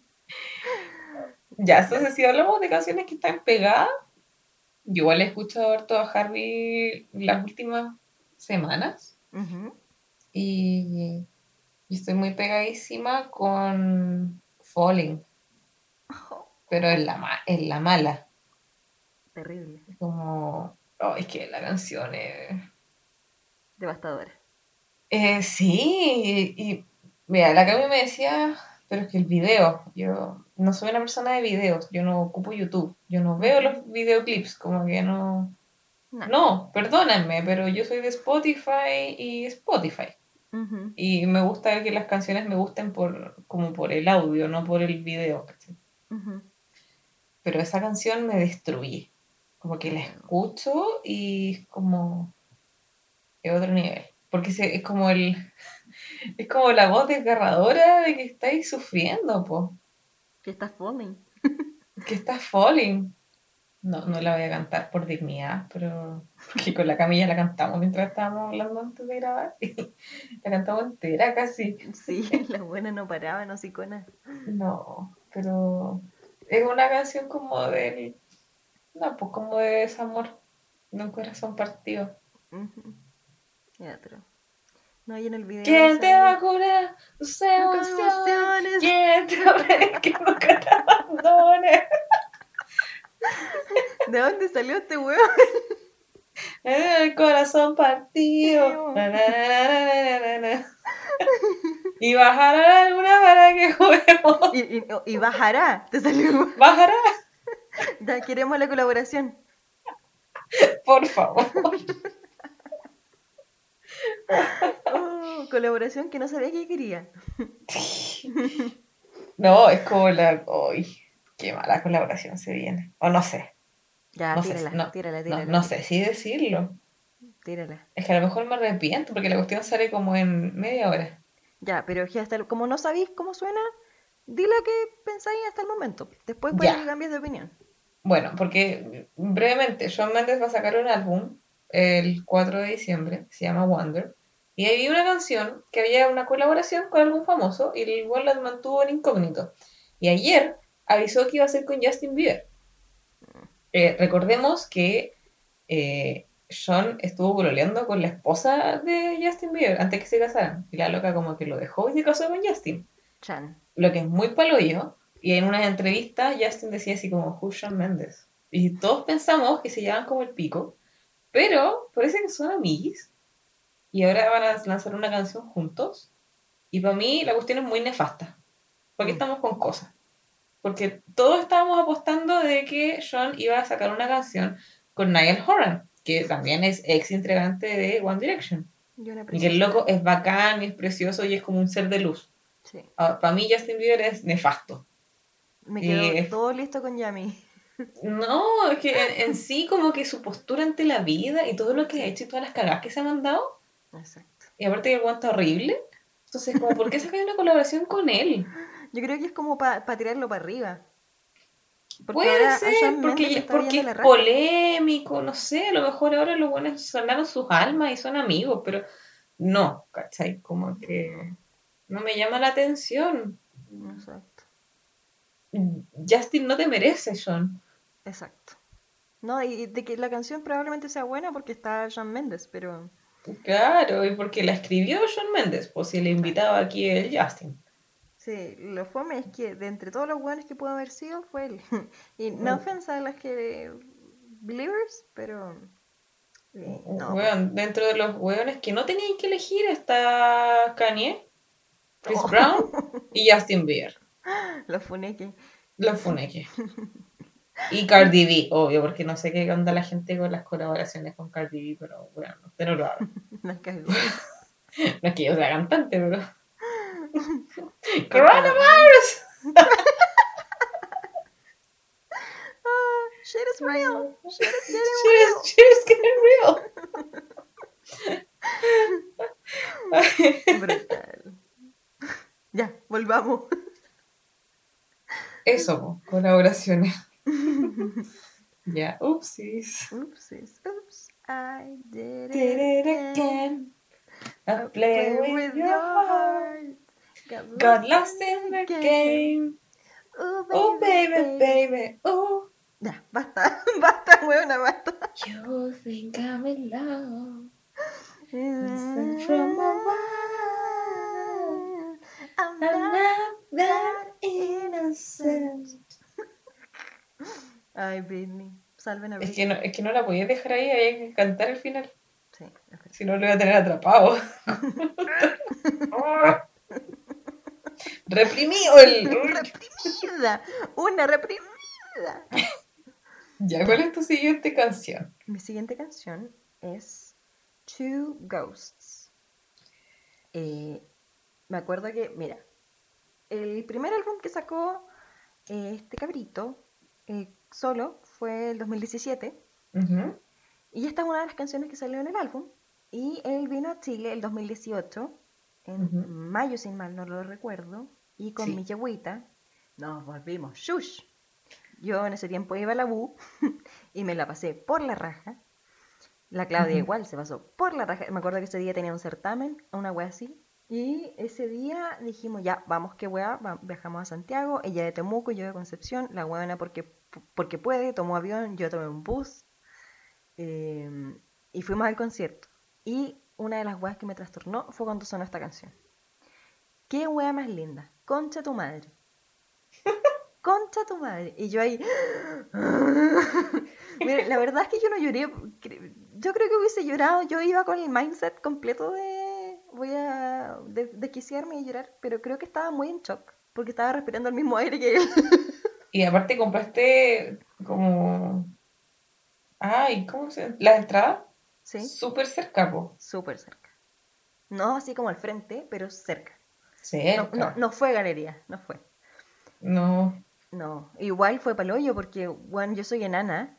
Ya, entonces si hablamos de canciones que están pegadas, yo igual he escuchado harto a Harvey las últimas semanas y, y estoy muy pegadísima con Falling, pero en la, en la mala. Terrible. Como, oh, es que la canción es... Devastadora. Eh, sí, y, y, mira, la Cami me decía, pero es que el video, yo no soy una persona de videos, yo no ocupo YouTube, yo no veo los videoclips, como que no... No. No, perdónenme, pero yo soy de Spotify y Spotify. Y me gusta que las canciones me gusten por, como por el audio, no por el video. Pero esa canción me destruye. Como que la escucho y es como de otro nivel. Porque es como el es como la voz desgarradora de que estáis sufriendo, po. Que está falling. Que estás falling. No, no la voy a cantar por dignidad, pero porque con la camilla la cantamos mientras estábamos hablando antes de grabar. la cantamos entera casi. Sí, la buena no paraba, no sicona. No, pero es una canción como del. No, pues como de desamor, de un corazón partido. Ujú. Ya, pero. No, y en el video. ¿Quién te va a curar tus emociones? ¿Quién te va a que nunca te abandone? ¿De dónde salió este huevo? El corazón partido. Na, na, na. Y bajará alguna para que juguemos. Y, y, y bajará, te salió. Bajará, Ya queremos la colaboración. por favor. Oh, colaboración que no sabía que quería. No, es como la. Uy, qué mala colaboración se viene. O no sé. Ya, No sé, tírala, no, tírala, No, tírala. no sé si decirlo. Tírala. Es que a lo mejor me arrepiento porque la cuestión sale como en media hora. Ya, pero hasta el- como no sabéis cómo suena, di lo que pensáis hasta el momento. Después puede Ya. que cambies de opinión. Bueno, porque brevemente, Shawn Mendes va a sacar un álbum el 4 de diciembre, se llama Wonder, y había una canción que había una colaboración con algún famoso y el igual la mantuvo en incógnito. Y ayer avisó que iba a ser con Justin Bieber. Eh, recordemos que eh, Sean estuvo pololeando con la esposa de Justin Bieber antes que se casaran. Y la loca como que lo dejó y se casó con Justin. Chan. Lo que es muy paloyo. Y en una entrevista Justin decía así como, who's Shawn Mendes? Y todos pensamos que se llevan como el pico. Pero parece que son amiguis. Y ahora van a lanzar una canción juntos. Y para mí la cuestión es muy nefasta. Porque Mm. estamos con cosas. Porque todos estábamos apostando de que Sean iba a sacar una canción con Niall Horan, que también es ex integrante de One Direction. Y, que el loco es bacán y es precioso y es como un ser de luz. Sí. para mí Justin Bieber es nefasto. Me es- todo listo con Yami. No, es que en, en sí como que su postura ante la vida y todo lo que ha hecho y todas las cagadas que se ha mandado, Exacto. y aparte que el guante horrible, entonces como, ¿por qué sacar una colaboración con él? Yo creo que es como para tirarlo para arriba. Porque Puede ser, porque, porque es polémico, no sé, a lo mejor ahora los buenos sonaron sus almas y son amigos, pero no, ¿cachai? Como que no me llama la atención. Exacto. Justin no te merece, Sean. Exacto. No, y de que la canción probablemente sea buena porque está Shawn Mendes, pero Claro, y porque la escribió Sean Mendes, pues si le invitaba aquí el Justin. sí, lo fome es que de entre todos los buenos que pudo haber sido fue él. Y no Mm. ofensa a las que Believers, pero eh, no. Weón, dentro de los weones que no tenían que elegir está Kanye, Chris Oh. Brown y Justin Bieber. Los funeques. Los funeques. Y Cardi B, obvio, porque no sé qué onda la gente con las colaboraciones con Cardi B, pero bueno, usted no lo haga. La cagó. No es que yo sea cantante, pero. ¡Coronavirus! Ah, shit is real. Shit is getting real. shit is getting real. Brutal. Ya, volvamos. Eso, colaboraciones. Ya, upsis. Oopsies, oops, I did Did it it again. I I play with your heart. Got lost in the game. Oh, Oh, baby, baby, oh. Ya, basta, basta, weona, basta. You think I'm in love. Listen from I'm I'm not not that innocent. Ay, Britney, salven a Es Britney. que no, es que no la podía dejar ahí, había que cantar el final. Sí, es. Si no, lo iba a tener atrapado. Reprimido el. reprimida, una reprimida. Ya, ¿cuál es tu siguiente canción? Mi siguiente canción es Two Ghosts. Eh, me acuerdo que, mira, el primer álbum que sacó eh, este cabrito eh, solo fue el 2017 Ujú. y esta es una de las canciones que salió en el álbum. Y él vino a Chile el 2018 en mayo sin mal no lo recuerdo y con Sí. mi yagüita nos volvimos. Shush. Yo en ese tiempo iba a la U y me la pasé por la raja. La Claudia igual se pasó por la raja. Me acuerdo que ese día tenía un certamen una wea así. Y ese día dijimos ya vamos que wea viajamos a Santiago ella de Temuco yo de Concepción la weona porque porque puede tomó avión yo tomé un bus eh, y fuimos al concierto. Y una de las weas que me trastornó fue cuando sonó esta canción. ¿Qué wea más linda? Concha tu madre. Concha tu madre. Y yo ahí. Mira, la verdad es que yo no lloré. Yo creo que hubiese llorado. Yo iba con el mindset completo de. Voy a de- desquiciarme y llorar. Pero creo que estaba muy en shock. Porque estaba respirando el mismo aire que él. Y aparte compraste como. Ay, ¿cómo se La entrada Sí, súper cerca, po. súper cerca. No así como al frente, pero cerca. No, Cerca. no, no fue galería, no fue. No. No, igual fue paloyo porque, bueno, yo soy enana.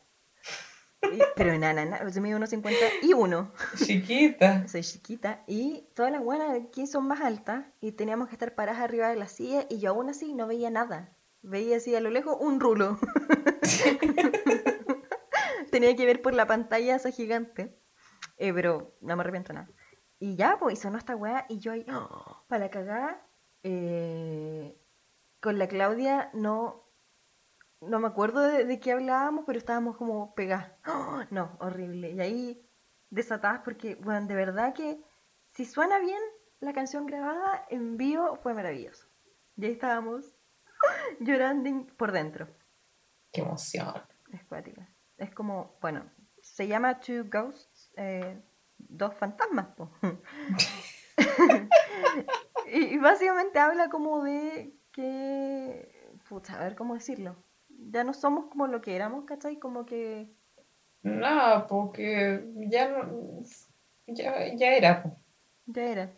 y- pero enana, enana, yo mido unos 50 y uno. Chiquita. Soy chiquita y todas las buenas aquí son más altas y teníamos que estar paradas arriba de la silla y yo aún así no veía nada. Veía así a lo lejos un rulo. Tenía que ver por la pantalla esa gigante. Eh, pero no me arrepiento nada. Y ya, pues, y sonó esta weá y yo ahí, para la cagada, eh, con la Claudia no, no me acuerdo de, de qué hablábamos, pero estábamos como pegadas. ¡Oh! No, horrible. Y ahí desatadas porque, bueno, de verdad que si suena bien la canción grabada en vivo fue maravilloso. Y ahí estábamos llorando por dentro. Qué emoción. Es cuática. Es como, bueno, se llama Two Ghosts, eh, dos fantasmas. po. y, y básicamente habla como de que, pucha, a ver cómo decirlo. Ya no somos como lo que éramos, ¿cachai? Como que Nada, porque ya no, ya, ya era. po. ya era.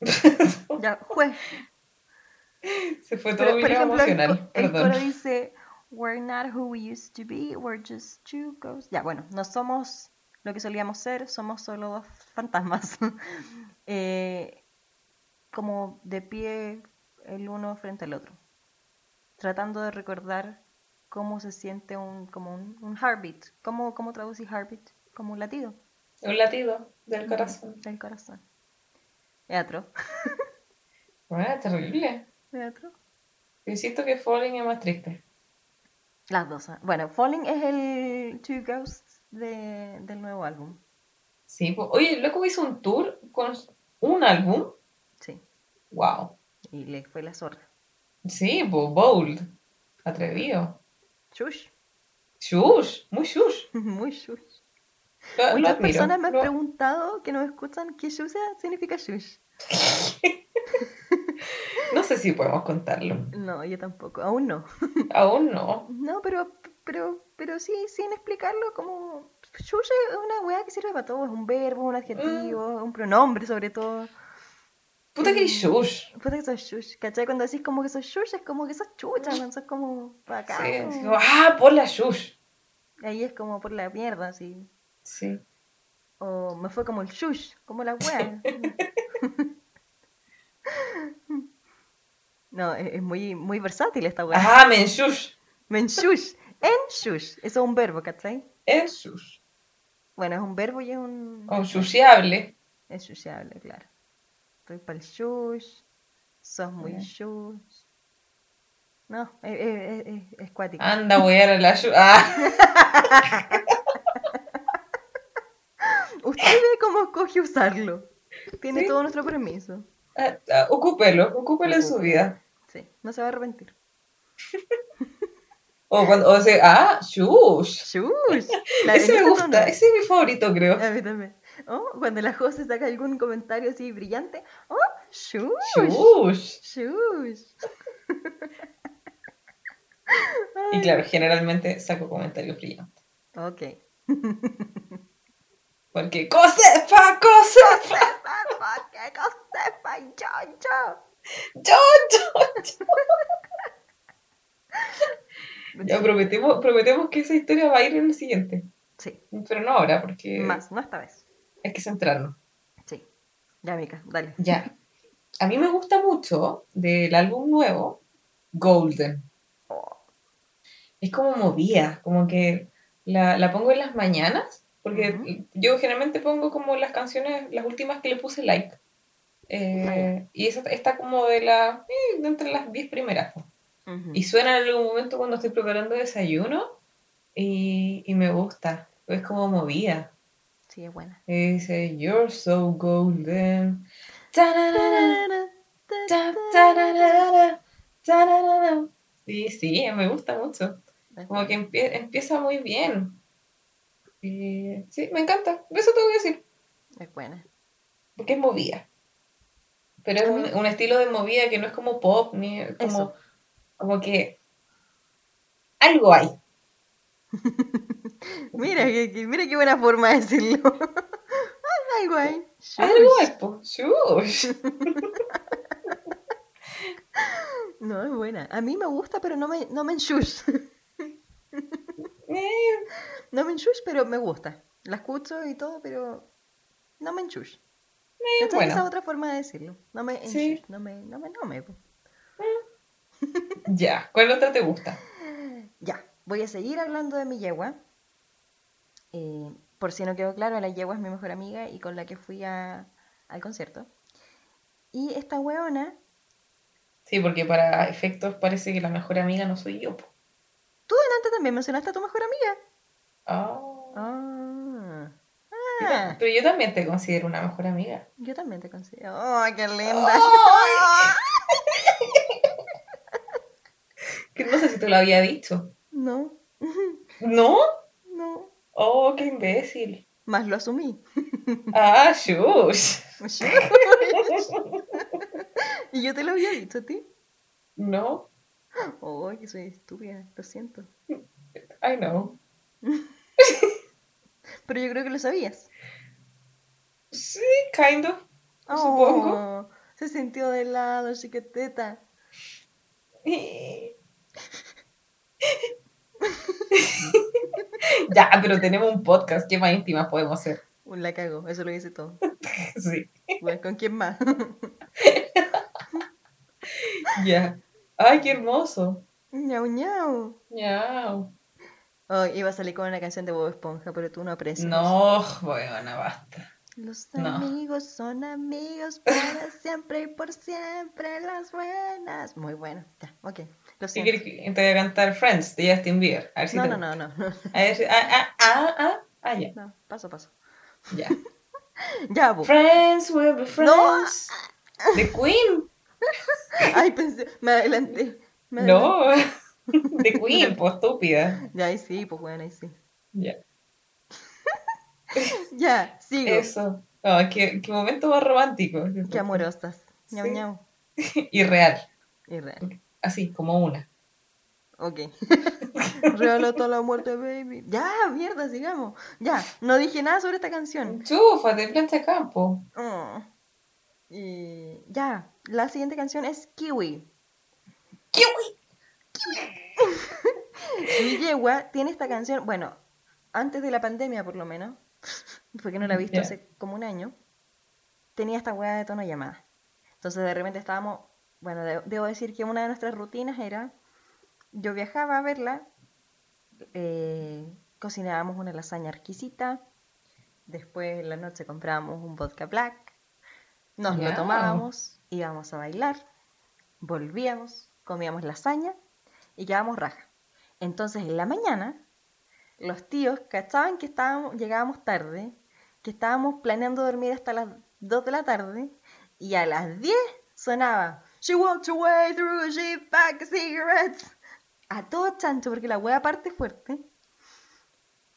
Ya fue. Se fue todo Pero, por bien ejemplo, el, el coro dice, We're not who we used to be, we're just two ghosts. Ya, bueno, no somos lo que solíamos ser, somos solo dos fantasmas. Eh, como de pie el uno frente al otro. Tratando de recordar cómo se siente un, como un, un heartbeat. ¿Cómo, cómo traducís heartbeat? Como un latido Un latido del corazón. del corazón. Teatro. Bueno, terrible. Teatro. Insisto que Falling es más triste. Las dos. ¿eh? Bueno, Falling es el Two Ghosts de- del nuevo álbum. Sí, po. Oye, loco hizo un tour con un álbum. Sí. Wow. Y le fue la zorra. Sí, pues bold. Atrevido. Shush. Shush, muy shush. Muy shush. Lo, Muchas personas me han Lo- preguntado que nos escuchan qué shusha significa shush. No sé si podemos contarlo. No, yo tampoco. Aún no. Aún no. No, pero, pero, pero sí, sin explicarlo, como shush es una weá que sirve para todo. Es un verbo, un adjetivo, un pronombre sobre todo. Puta que Mm. shush. Puta que sos shush, ¿cachai? Cuando decís como que sos shush es como que sos chucha, man, sos como bacán. Sí, así como, ah, por la shush. Ahí es como por la mierda, así. Sí. O me fue como el shush, como la wea. No, es, es muy, muy versátil esta wea. Ah, men shush. Men shush. En shush. Eso es un verbo, ¿cachai? Es shush. Bueno, es un verbo y es un. O shusheable. Es shushable, claro. Estoy para el shush. Sos muy shush. No, es, es, es, es cuático. Anda, voy a la shush. Ah, Usted ve cómo escoge usarlo. Tiene Sí. todo nuestro permiso. ah, ah, ocúpelo, ocúpelo en su vida. Sí, no se va a arrepentir. O cuando, o sea, ah, shush. Shush. Ese me gusta, ese es mi favorito, creo. A mí también. Oh, cuando la Jose saca algún comentario así brillante. Oh, shush. Shush. Shush. Y claro, generalmente saco comentarios brillantes. Ok. Porque Cosefa, Cosefa, ¡Qué cosa, yo, yo! Yo, yo. Ya prometemos, prometemos que esa historia va a ir en el siguiente. Sí, Pero no ahora, porque más, no esta vez. hay que centrarnos. Sí. Ya, Mica, dale. Ya. A mí me gusta mucho del álbum nuevo, Golden. Oh, Es como movida, como que la, la pongo en las mañanas, porque yo generalmente pongo como las canciones, las últimas que le puse like. Eh, y esa está como de la, eh, de entre las 10 primeras. ujú. Y suena en algún momento cuando estoy preparando desayuno y, y me gusta. Es como movida. Sí, es buena. Y dice, You're so golden. Y sí, me gusta mucho. Como que empie- empieza muy bien. Y sí, me encanta. Eso te voy a decir. Es buena. Porque es movida. Pero es un, un estilo de movida que no es como pop, ni como, Eso. como que algo hay. Mira, que, mira qué buena forma de decirlo. Algo ahí. Algo hay. Shush. No, es buena. A mí me gusta, pero no me, no me enshush. Eh, No me enshush, pero me gusta. La escucho y todo, pero no me enshush. Eh, ¿Cachai? Esa es bueno, otra forma de decirlo. No me Sí. No me, no me, no me. ya. ¿Cuál otra te gusta? Ya, voy a seguir hablando de mi yegua. Eh, por si no quedó claro, la yegua es mi mejor amiga y con la que fui a- al concierto. Y esta weona Sí, porque para efectos parece que la mejor amiga no soy yo. po. Tú delante también mencionaste a tu mejor amiga. Ah. Ah. Ah, Pero yo también te considero una mejor amiga. yo también te considero. ¡Oh, qué linda! Que no sé si te lo había dicho. No, ¿No? no. Oh, qué imbécil. Más lo asumí. Ah, shush. y yo te lo había dicho a ti. No, Oh, que soy estúpida, lo siento. I know. Pero yo creo que lo sabías. Sí, kind of. Supongo. Oh, se sintió de lado, chiquiteta. ya, pero tenemos un podcast. ¿Qué más íntimas podemos hacer? Uy, la cago, eso lo dice todo. Sí. Bueno, ¿con quién más? Ya. Ay, qué hermoso. ñau, ñau. Miau. Oh, iba a salir con una canción de Bob Esponja, pero tú no aprecias. No, bueno, basta. Los No. amigos son amigos para siempre y por siempre las buenas. Muy bueno, ya, ok. Lo Si siento. que te voy a cantar Friends de Justin Bieber. A ver si No, te no, no, no, no, A ver si- ah, ah, ah, ah, ah, ya. no, paso, paso. Ya. Ya, Bob. Friends will be friends. The Queen. Ay, pensé, me adelanté. me adelanté. No. The Queen, pues estúpida. Ya, ahí sí, pues bueno, ahí sí. Ya. Ya, sigo. Eso. Oh, qué, qué momento más romántico. Qué amorosas. Sí. ñau. Y real. Irreal. Así, como una. Ok. Realata la muerte, baby. Ya, mierda, sigamos. Ya, no dije nada sobre esta canción. Chúfate, plancha campo. Oh. Y ya, la siguiente canción es Kiwi. Kiwi. Yegua tiene esta canción, bueno, antes de la pandemia por lo menos, porque no la he visto hace como un año, tenía esta weá de tono llamada. Entonces de repente estábamos, bueno, de- debo decir que una de nuestras rutinas era, yo viajaba a verla, eh, cocinábamos una lasaña exquisita, después en la noche comprábamos un vodka black, nos lo tomábamos, íbamos a bailar, volvíamos, comíamos lasaña y quedábamos raja. Entonces en la mañana, los tíos cachaban que estábamos, llegábamos tarde, que estábamos planeando dormir hasta las 2 de la tarde, y a las 10 sonaba She walked away through a cheap pack of cigarettes. A todo chancho, porque la wea parte fuerte.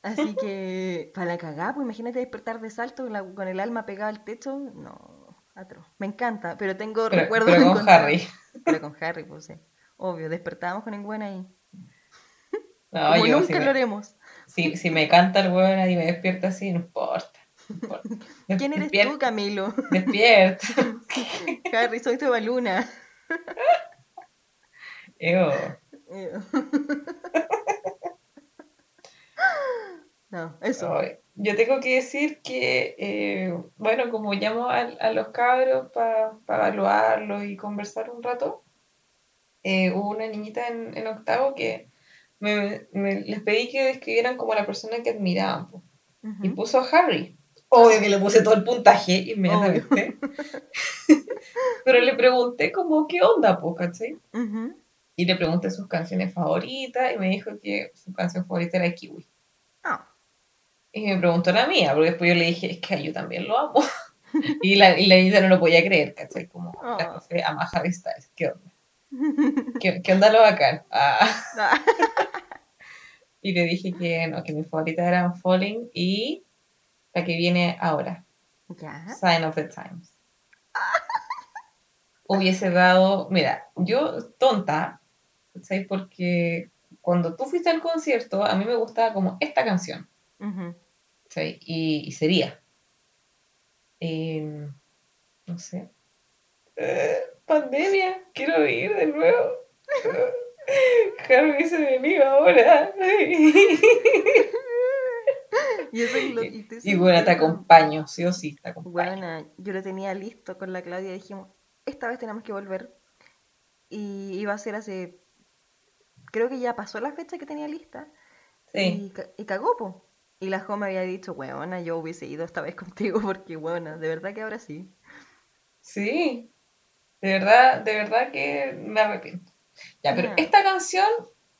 Así que, para la cagada, pues imagínate despertar de salto con, la- con el alma pegada al techo. No, atroz. Me encanta, pero tengo Pero, recuerdos pero con. Harry. Pero con Harry, pues sí. Obvio, despertábamos con el buen ahí. No, Como yo nunca si lo haremos. si, si me canta el weón y me despierta así, no importa. no importa. ¿Quién eres Despier- tú, Camilo? Despierta. Harry, soy tu baluna. Ew. No, eso. Yo tengo que decir que, eh, bueno, como llamo a, a los cabros para evaluarlos y conversar un rato, eh, hubo una niñita en, en octavo que me, me- les pedí que describieran como la persona que admiraban. Y puso a Harry. Obvio que le puse todo el puntaje inmediatamente. Pero le pregunté como, ¿qué onda, po, cachai? Y le pregunté sus canciones favoritas y me dijo que su canción favorita era Kiwi. Ah, Y me preguntó la mía, porque después yo le dije, es que yo también lo amo. y, la, y la niña no lo podía creer, ¿cachai? Como, la Oh. profe ama Harry Styles, ¿qué onda? ¿Qué, qué onda lo bacán? Ah. Y le dije que no, que mis favoritas eran Falling y la que viene ahora, Ya. Sign of the Times. Hubiese dado, mira, yo tonta, ¿cachai? Porque cuando tú fuiste al concierto, a mí me gustaba como esta canción. Y, y sería. Eh, no sé. Pandemia, quiero ir de nuevo. Harry hubiese venido ahora. Y eso es lo y te y bueno, te acompaño, sí o sí, te acompaño. Bueno, yo lo tenía listo con la Claudia y dijimos, esta vez tenemos que volver. Y iba a ser hace, creo que ya pasó la fecha que tenía lista. Sí, Y, y cagó, po. Y la Jo me había dicho, weona, yo hubiese ido esta vez contigo porque, weona, de verdad que ahora sí. sí. De verdad, de verdad que me arrepiento. Ya, pero Ah. esta canción,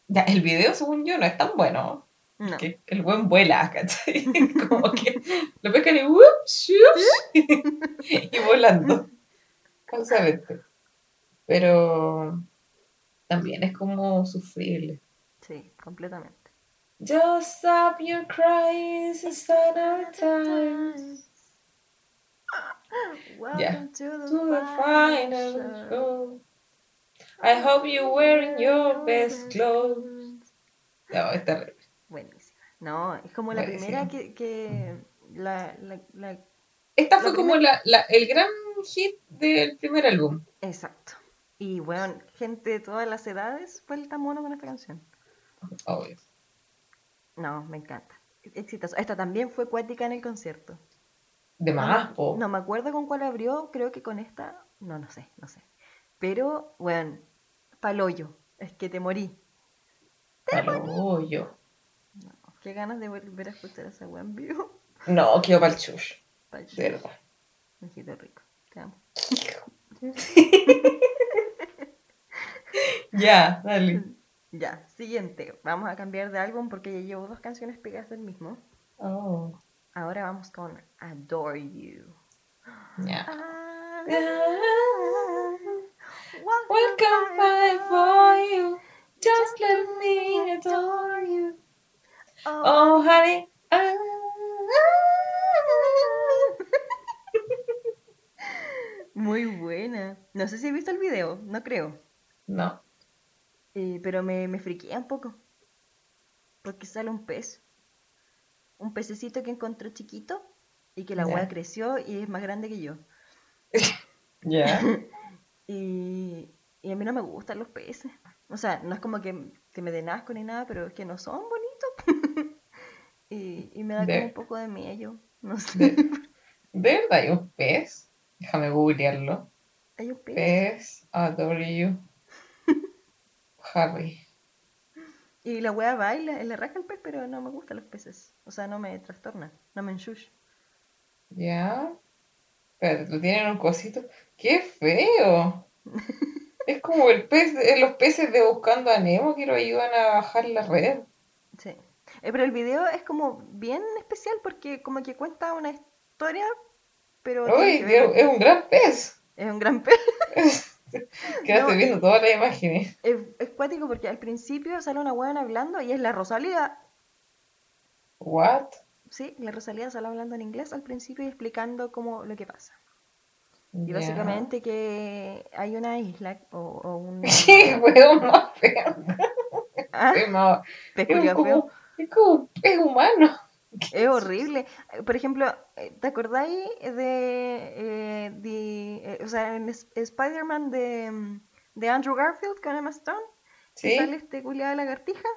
ya, el video, según yo, no es tan bueno. No. Que el buen vuela, ¿cachai? Como que lo pescan y y volando. Falsamente. Pero también es como sufrible. Sí, completamente. Just stop your crying, it's a Welcome to the, To the final show. show. I hope you're wearing your best clothes. No, es terrible. Buenísima. No, es como la primera que, que la, la, la- Esta fue como la, la- el gran hit del primer álbum. Exacto. Y bueno, gente de todas las edades vuelta mono con esta canción. Obvio. No, me encanta. Exitoso. Esta también fue cuática en el concierto. De No, más, po. no me acuerdo con cuál abrió, creo que con esta, no, no sé, no sé. Pero, bueno, paloyo, es que te morí. Palo yo. No, qué ganas de volver a escuchar esa weá en vivo. No, quedo para el chush. Pa'l De verdad. Mijito rico, te amo. Ya, dale. Ya, siguiente. Vamos a cambiar de álbum porque ya llevo dos canciones pegadas del mismo. Oh, Ahora vamos con Adore You. ya. Ah, Welcome fight for you. Just let me adore you. Oh, Oh, honey. ah. Muy buena. No sé si he visto el video, no creo. No. Eh, pero me, me friquea un poco. Porque sale un pez. Un pececito que encontró chiquito y que la weá creció y es más grande que yo. Ya. Y, y a mí no me gustan los peces. O sea, no es como que, que me den asco ni nada, pero es que no son bonitos. y, y me da De- como un poco de miedo. No sé. De, ¿de verdad hay un pez? Déjame googlearlo. Hay un pez. Pez you. Harry. Y la wea baila, le raja el pez, pero no me gustan los peces. O sea, no me trastorna, no me enchush. Ya. Espérate, lo tienen en un cosito. ¡Qué feo! Es como el pez, de- los peces de Buscando a Nemo que lo ayudan a bajar la red. Sí. Eh, pero el video es como bien especial porque como que cuenta una historia, pero Uy, es un gran pez. es un gran pez. Quedaste No, viendo todas las imágenes. Es, es cuático porque al principio sale una weona hablando y es la Rosalía. What? Sí, la Rosalía sale hablando en inglés al principio y explicando cómo lo que pasa. Y básicamente que hay una isla o, o un... Sí, weón, más feo. Ah, Es más- pez es como, feo. es como es humano. Es horrible. Por ejemplo, ¿te acordáis de, eh, de, eh, o sea, en Sp- Spider-Man de, mm, de Andrew Garfield con Emma Stone? ¿Sí? sale este culiado de lagartija?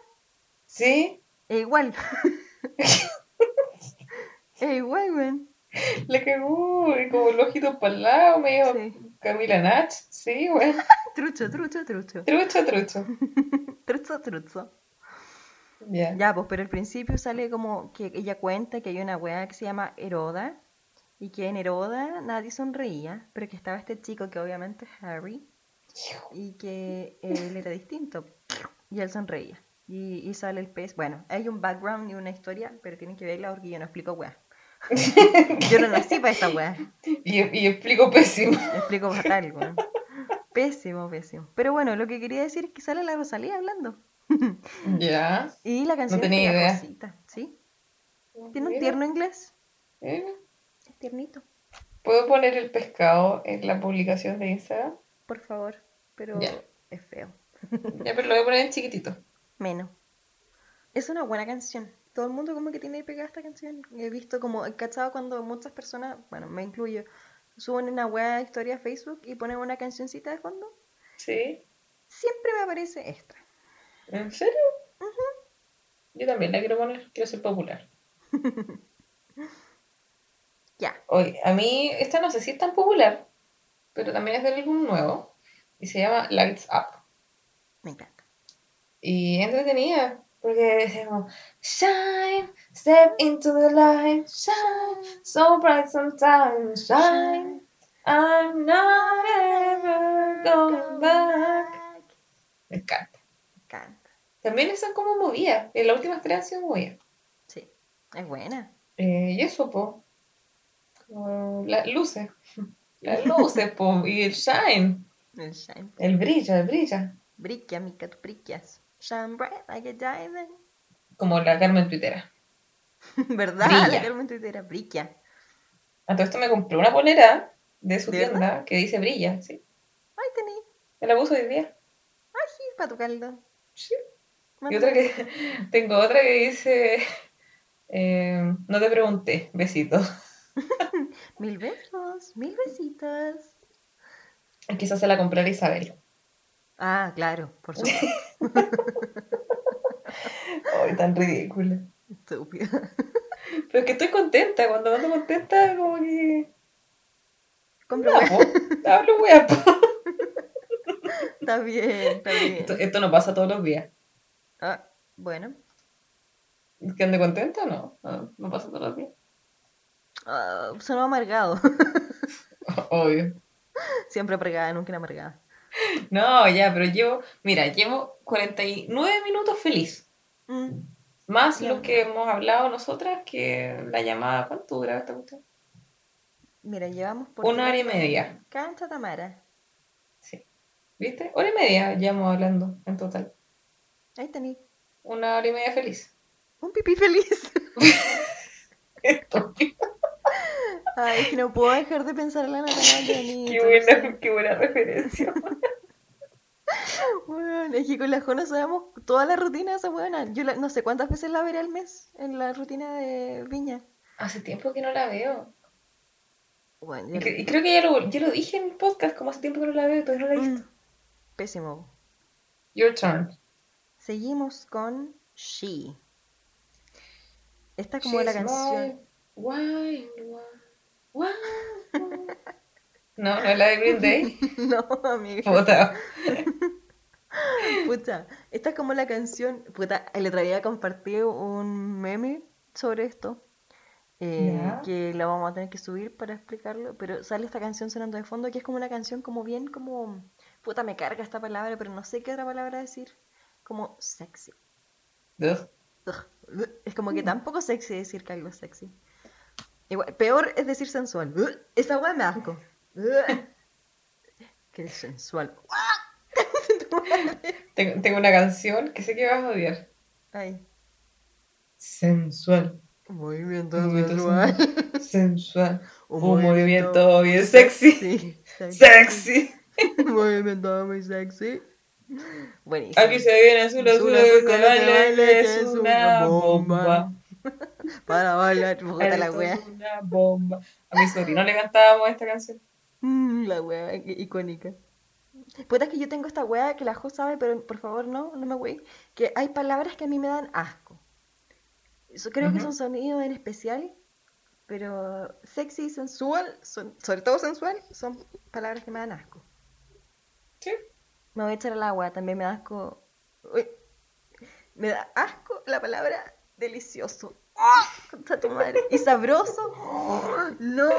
¿Sí? Es igual. es igual, weón. Le cagó, como el ojito para el lado, medio Sí. Camila Nach. Sí, weón. Trucho, trucho, trucho. Trucho, trucho. Trucho, trucho. Ya. Ya, pues, pero al principio sale como que ella cuenta que hay una weá que se llama Heroda y que en Heroda nadie sonreía, pero que estaba este chico que obviamente es Harry y que él era distinto y él sonreía. Y, y sale el pez. Bueno, hay un background y una historia, pero tienen que verla porque yo no explico weá. Yo no nací para esta weá. Y, y explico pésimo. Explico fatal, weón. Pésimo, pésimo. Pero bueno, lo que quería decir es que sale la Rosalía hablando. Ya. Y la canción tenía es idea. ¿sí? Tiene un tierno inglés. Es tiernito. ¿Puedo poner el pescado en la publicación de Instagram? Por favor. Pero Ya. es feo. Ya, pero lo voy a poner en chiquitito. Menos. Es una buena canción. Todo el mundo como que tiene pegada esta canción. He visto como, he cachado cuando muchas personas, bueno, me incluyo, suben una buena historia a Facebook y ponen una cancioncita de fondo. ¿Sí? Siempre me aparece esta. ¿En serio? Yo también la quiero poner, quiero ser popular. Ya. Oye, a mí esta no sé si es tan popular, pero también es del álbum nuevo y se llama Lights Up. Me encanta. Y entretenida, porque decimos, shine, step into the light, shine, so bright sometimes, shine, I'm not ever going back. Me encanta. También esas como movidas. En las últimas tres han sido movidas. Sí, es buena. Eh, y eso, po. Las luces. Las luces, po. Y el shine. El shine. El brillo, el brillo. Brilla, mica, tú brillas. Shine bright like a diamond. Como la Carmen Twittera. ¿Verdad? Brilla. La Carmen Twittera brilla. A todo esto me compré una polera de su ¿De tienda verdad? que dice brilla, sí. Ay, tení. Me la puse hoy día. Sí, para tu caldo. Sí. Y otra que tengo otra que dice eh, no te pregunté, besitos. Mil besos, mil besitos. Quizás se la comprara Isabel. Ah, claro, por supuesto. Ay, tan ridícula. Estúpida. Pero es que estoy contenta, cuando ando contenta como que... Compro hablo wea. Está bien, está bien. Esto, esto no pasa todos los días. Ah, bueno. ¿Que ande contenta? No, no, no pasa todos los días. Ah, sonó amargado. Obvio. Siempre amargada, nunca amargada. No, ya, pero llevo, mira, llevo 49 minutos feliz. Mm, Más los que hemos hablado nosotras que la llamada, ¿cuánto dura esta cuestión? Mira, llevamos por Una hora y media. Cancha Tamara. Sí. ¿Viste? Hora y media llevamos hablando en total. Ahí tení. Una hora y media feliz. Un pipí feliz. Ay, es que no puedo dejar de pensar en la Natalia. qué, buena, qué buena referencia. Bueno, es que con la Jona sabemos toda la rutina de esa buena. Yo la- no sé cuántas veces la veré al mes en la rutina de Viña. Hace tiempo que no la veo. Bueno, Y, cre- y creo que ya lo, ya lo dije en el podcast, como hace tiempo que no la veo y todavía no la he visto. Mm, pésimo. Your turn. Seguimos con She. Esta es como la canción. Why, why. No, no es la de Green Day. No, amiga. Puta. Pucha, esta es como la canción. Puta, el otro día compartí un meme sobre esto. eh, que la vamos a tener que subir para explicarlo. Pero sale esta canción sonando de fondo que es como una canción como bien como. Puta, me carga esta palabra, pero no sé qué otra palabra decir. Como sexy. Ugh. Ugh. Es como que tampoco sexy decir que algo es sexy. Igual, peor es decir sensual. Ugh. Esa hueá me asco. Qué sensual. Tengo, tengo una canción que sé que vas a odiar. Ay. Sensual. Movimiento Movimiento sensual. Sensual. Un movimiento bien sexy. Sí, Sexy. Un movimiento muy sexy. Buenísimo. Aquí se viene azul, azul, Azul, azul, baile, baile, es una bomba. Para bailar, puta la wea. es una bomba. A mi sobrino le cantábamos esta canción. Mm, la wea icónica. Puta, es que yo tengo esta wea que la Jo sabe, pero por favor no, no me wey. Que hay palabras que a mí me dan asco. Eso creo que Ujú. son sonidos en especial, pero sexy y sensual, son, sobre todo sensual, son palabras que me dan asco. Sí. Me voy a echar al agua, también me da asco. Uy, me da asco la palabra delicioso. Concha tu madre. Y sabroso. No.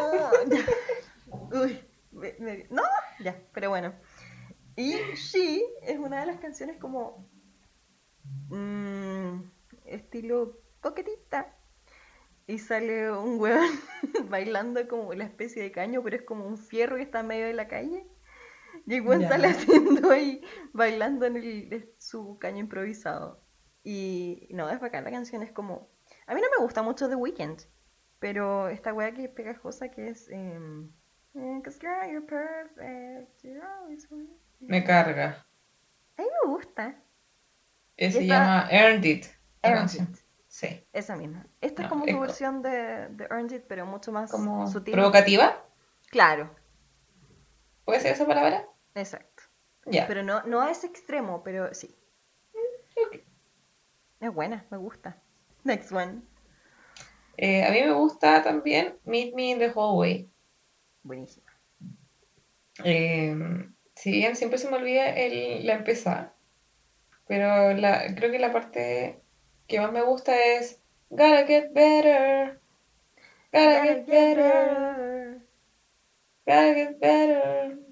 ya. Uy, no, ya, pero bueno. Y She es una de las canciones como mm, estilo poquetita. Y sale un hueón bailando como la especie de caño, pero es como un fierro que está en medio de la calle. Y el weón Ya. sale haciendo ahí, bailando en el, su caño improvisado. Y no, es bacán, la canción es como... A mí no me gusta mucho The Weeknd, pero esta wea que es pegajosa que es... em, eh, you're perfect, you're always with me. Carga. A mí me gusta. Eh, Se Esta- llama Earned It. Earned. It, Sí. esa misma. Esta es como es su versión de, de Earned It, pero mucho más Como sutil. provocativa. Claro, ¿Puede ser esa palabra? Exacto. Ya. Pero no, no a ese extremo, pero sí. Es buena, me gusta. Next one. Eh, a mí me gusta también Meet Me in the Hallway. Buenísima. Eh, si bien siempre se me olvida el, la empezada, pero la, creo que la parte que más me gusta es Gotta get better, gotta get better, gotta get better.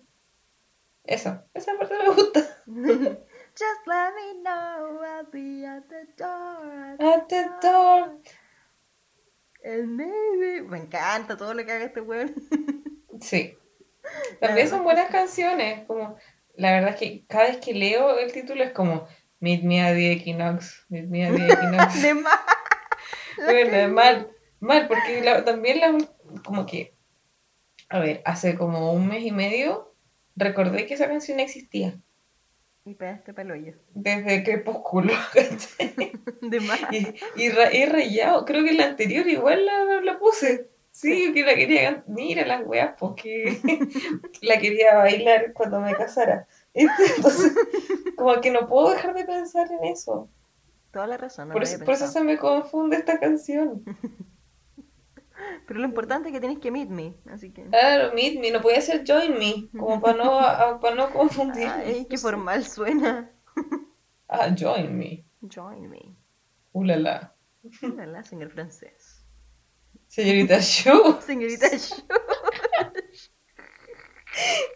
Eso, esa parte me gusta. Just let me know, I'll be at the door. At the door. And maybe. Me encanta todo lo que haga este weón. Sí. También son buenas canciones. Como, la verdad es que cada vez que leo el título es como Meet me at the Equinox. Meet me at the Equinox. De más. Bueno, mal, mal, porque la- también la, como que, a ver, hace como un mes y medio recordé que esa canción existía Y pegaste pa'l hoyo. desde Crepúsculo. De más. y, y, he rayado, creo que la anterior igual la, la puse. Sí, que la quería Mira las weas, porque la quería bailar cuando me casara. Entonces, como que no puedo dejar de pensar en eso. Toda la razón, no Por eso, por se me confunde esta canción. Pero lo importante es que tienes que meet me, así que... Claro, Meet Me, no podía ser Join Me, como para no, a- para no confundir. Ay, qué formal suena. Ah, Join Me. Join me. Ulala. Hola, señor francés. Señorita Shu. Señorita Shu.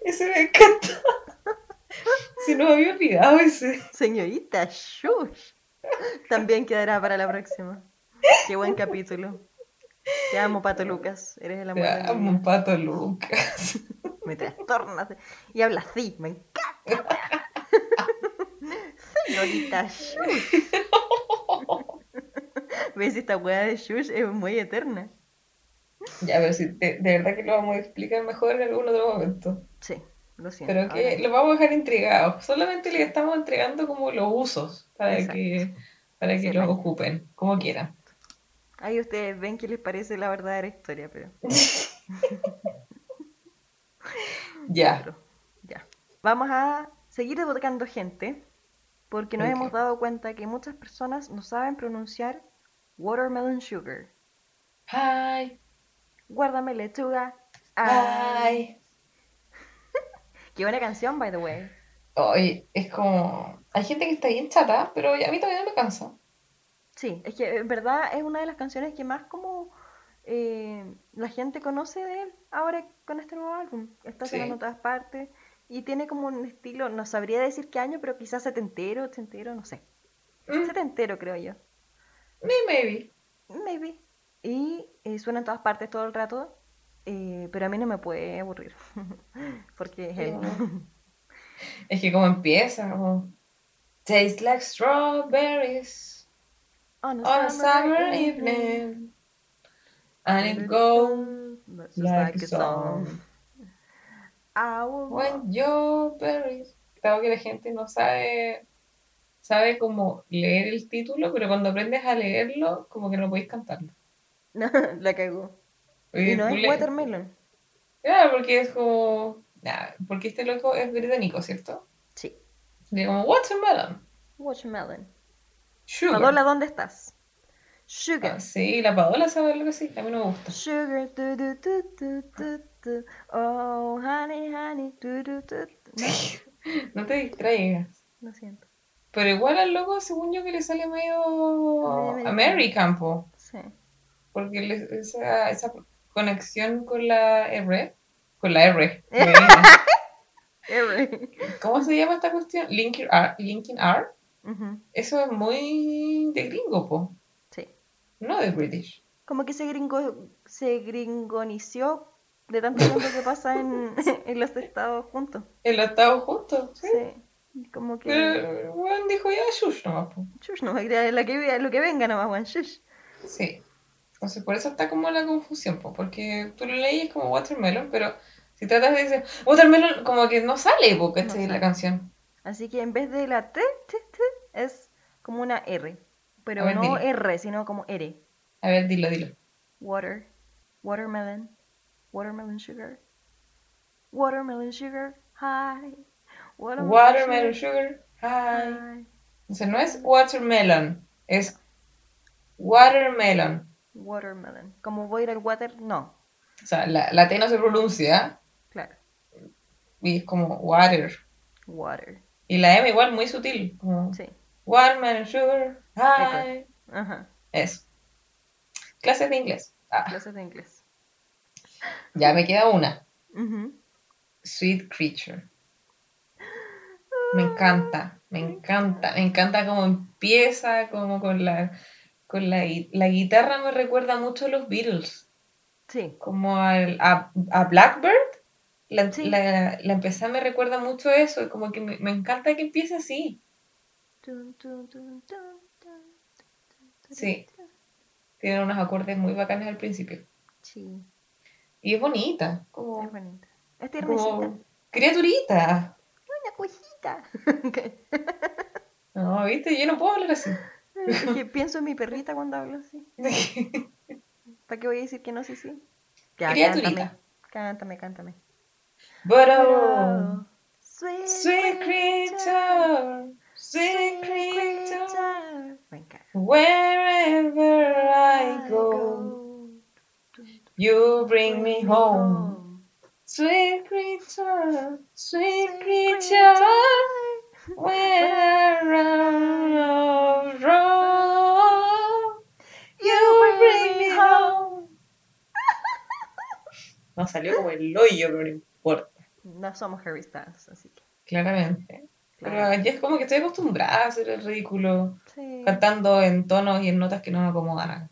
Ese me encanta. Se nos había olvidado ese. Señorita Shush. También quedará para la próxima. Qué buen capítulo. Te amo, Pato Lucas. Eres el amor Te de mi amo, vida. Pato Lucas. Me trastornas. Y habla así. Me encanta. Señorita Shush. ¿Ves? Esta weá de Shush es muy eterna. Ya, pero sí, de, de verdad que lo vamos a explicar mejor en algún otro momento. Sí, lo siento. Pero que Ahora- lo vamos a dejar intrigados. Solamente le estamos entregando como los usos para Exacto. que, para que Sí, los ocupen, como quieran. Ahí ustedes ven qué les parece la verdadera historia, pero... Ya. Ya. Vamos a seguir educando gente porque nos hemos dado cuenta que muchas personas no saben pronunciar watermelon sugar. Hi. Guárdame lechuga. Ay. Ay. Qué buena canción, by the way. Hoy es como. Hay gente que está bien chata, pero a mí todavía no me cansa. Sí, es que en verdad es una de las canciones que más como eh, la gente conoce de él ahora con este nuevo álbum. Está Sí. sonando en todas partes y tiene como un estilo, no sabría decir qué año, pero quizás setentero, ochentero, no sé. Mm, Setentero creo yo. may- maybe. Maybe. Y eh, suena en todas partes todo el rato, eh, pero a mí no me puede aburrir. Porque es él. Es que como empieza, como. Tastes like strawberries On on a summer evening. And it goes like a song. When your berries. Claro que la gente no sabe. Sabe como leer el título, pero cuando aprendes a leerlo, como que no podéis cantarlo. No, la cagó. Y no es watermelon. Claro, porque es como. nah, porque este loco es británico, ¿cierto? Sí. Como watermelon. Watermelon. Sugar. Padola, ¿dónde estás? Sugar. Ah, sí, la Paola sabe lo que sí, a mí no me gusta. Sugar. tu, tu, tu, tu. Oh, honey, honey. tu, tu, tu. No, te distraigas. lo siento. Pero igual al loco, según yo, que le sale medio Medio American, po. Sí. Porque le- esa, esa conexión con la R, con la R, R. ¿cómo se llama esta cuestión? Linkin R, Linkin R, Eso es muy de gringo, po, Sí. no de British. Como que se gringo, se gringonició de tanto tiempo que pasa en, en los estados juntos. El estado justo, sí. Sí. Como que. Pero Juan dijo ya, shush nomás, po. Shush, no, la que, lo que venga nomás, Juan. Shush. Sí. Entonces, por eso está como la confusión, po, porque tú lo lees como watermelon, pero si tratas de decir watermelon, como que no sale, po, ¿cachai? No La canción. Así que en vez de la T, T, T, es como una R. Pero ver, no dilo. R, sino como R. A ver, dilo, dilo. Water. Watermelon. Watermelon sugar. Watermelon sugar. Hi. Watermelon sugar, hi. Hi. Entonces, no es watermelon, es watermelon. Watermelon. Como voy a ir al water, no. O sea, la, la T no se pronuncia Claro. y es como water. Water. Y la M igual muy sutil, como Sí. watermelon sugar, hi. Ajá. Eso. Clases de inglés. Ah, Clases de inglés. ya me queda una. Sweet creature. Me encanta, me encanta, me encanta cómo empieza, como con la, con la, la guitarra me recuerda mucho a los Beatles, Sí, como al- a, a Blackbird. La, Sí. la, la empezada me recuerda mucho a eso, como que me, me encanta que empiece así. Sí. Tiene unos acordes muy bacanes al principio. Sí, Y es bonita, es como, bonita. Es como criaturita. Una cosita. No, viste, yo no puedo hablar así. Es que pienso en mi perrita cuando hablo así. ¿Para qué voy a decir que no sí sí? Ya, Criaturita. cántame. Cántame, cántame. But oh, Sweet, sweet creature, sweet creature, creature. Me encanta. wherever I go, you bring me home. Sweet creature, sweet creature, where I roam, No salió como el hoyo, pero no importa. No somos Harry Styles, así que. Claramente. Pero ya es como que estoy acostumbrada a hacer el ridículo Sí. cantando en tonos y en notas que no me acomodan.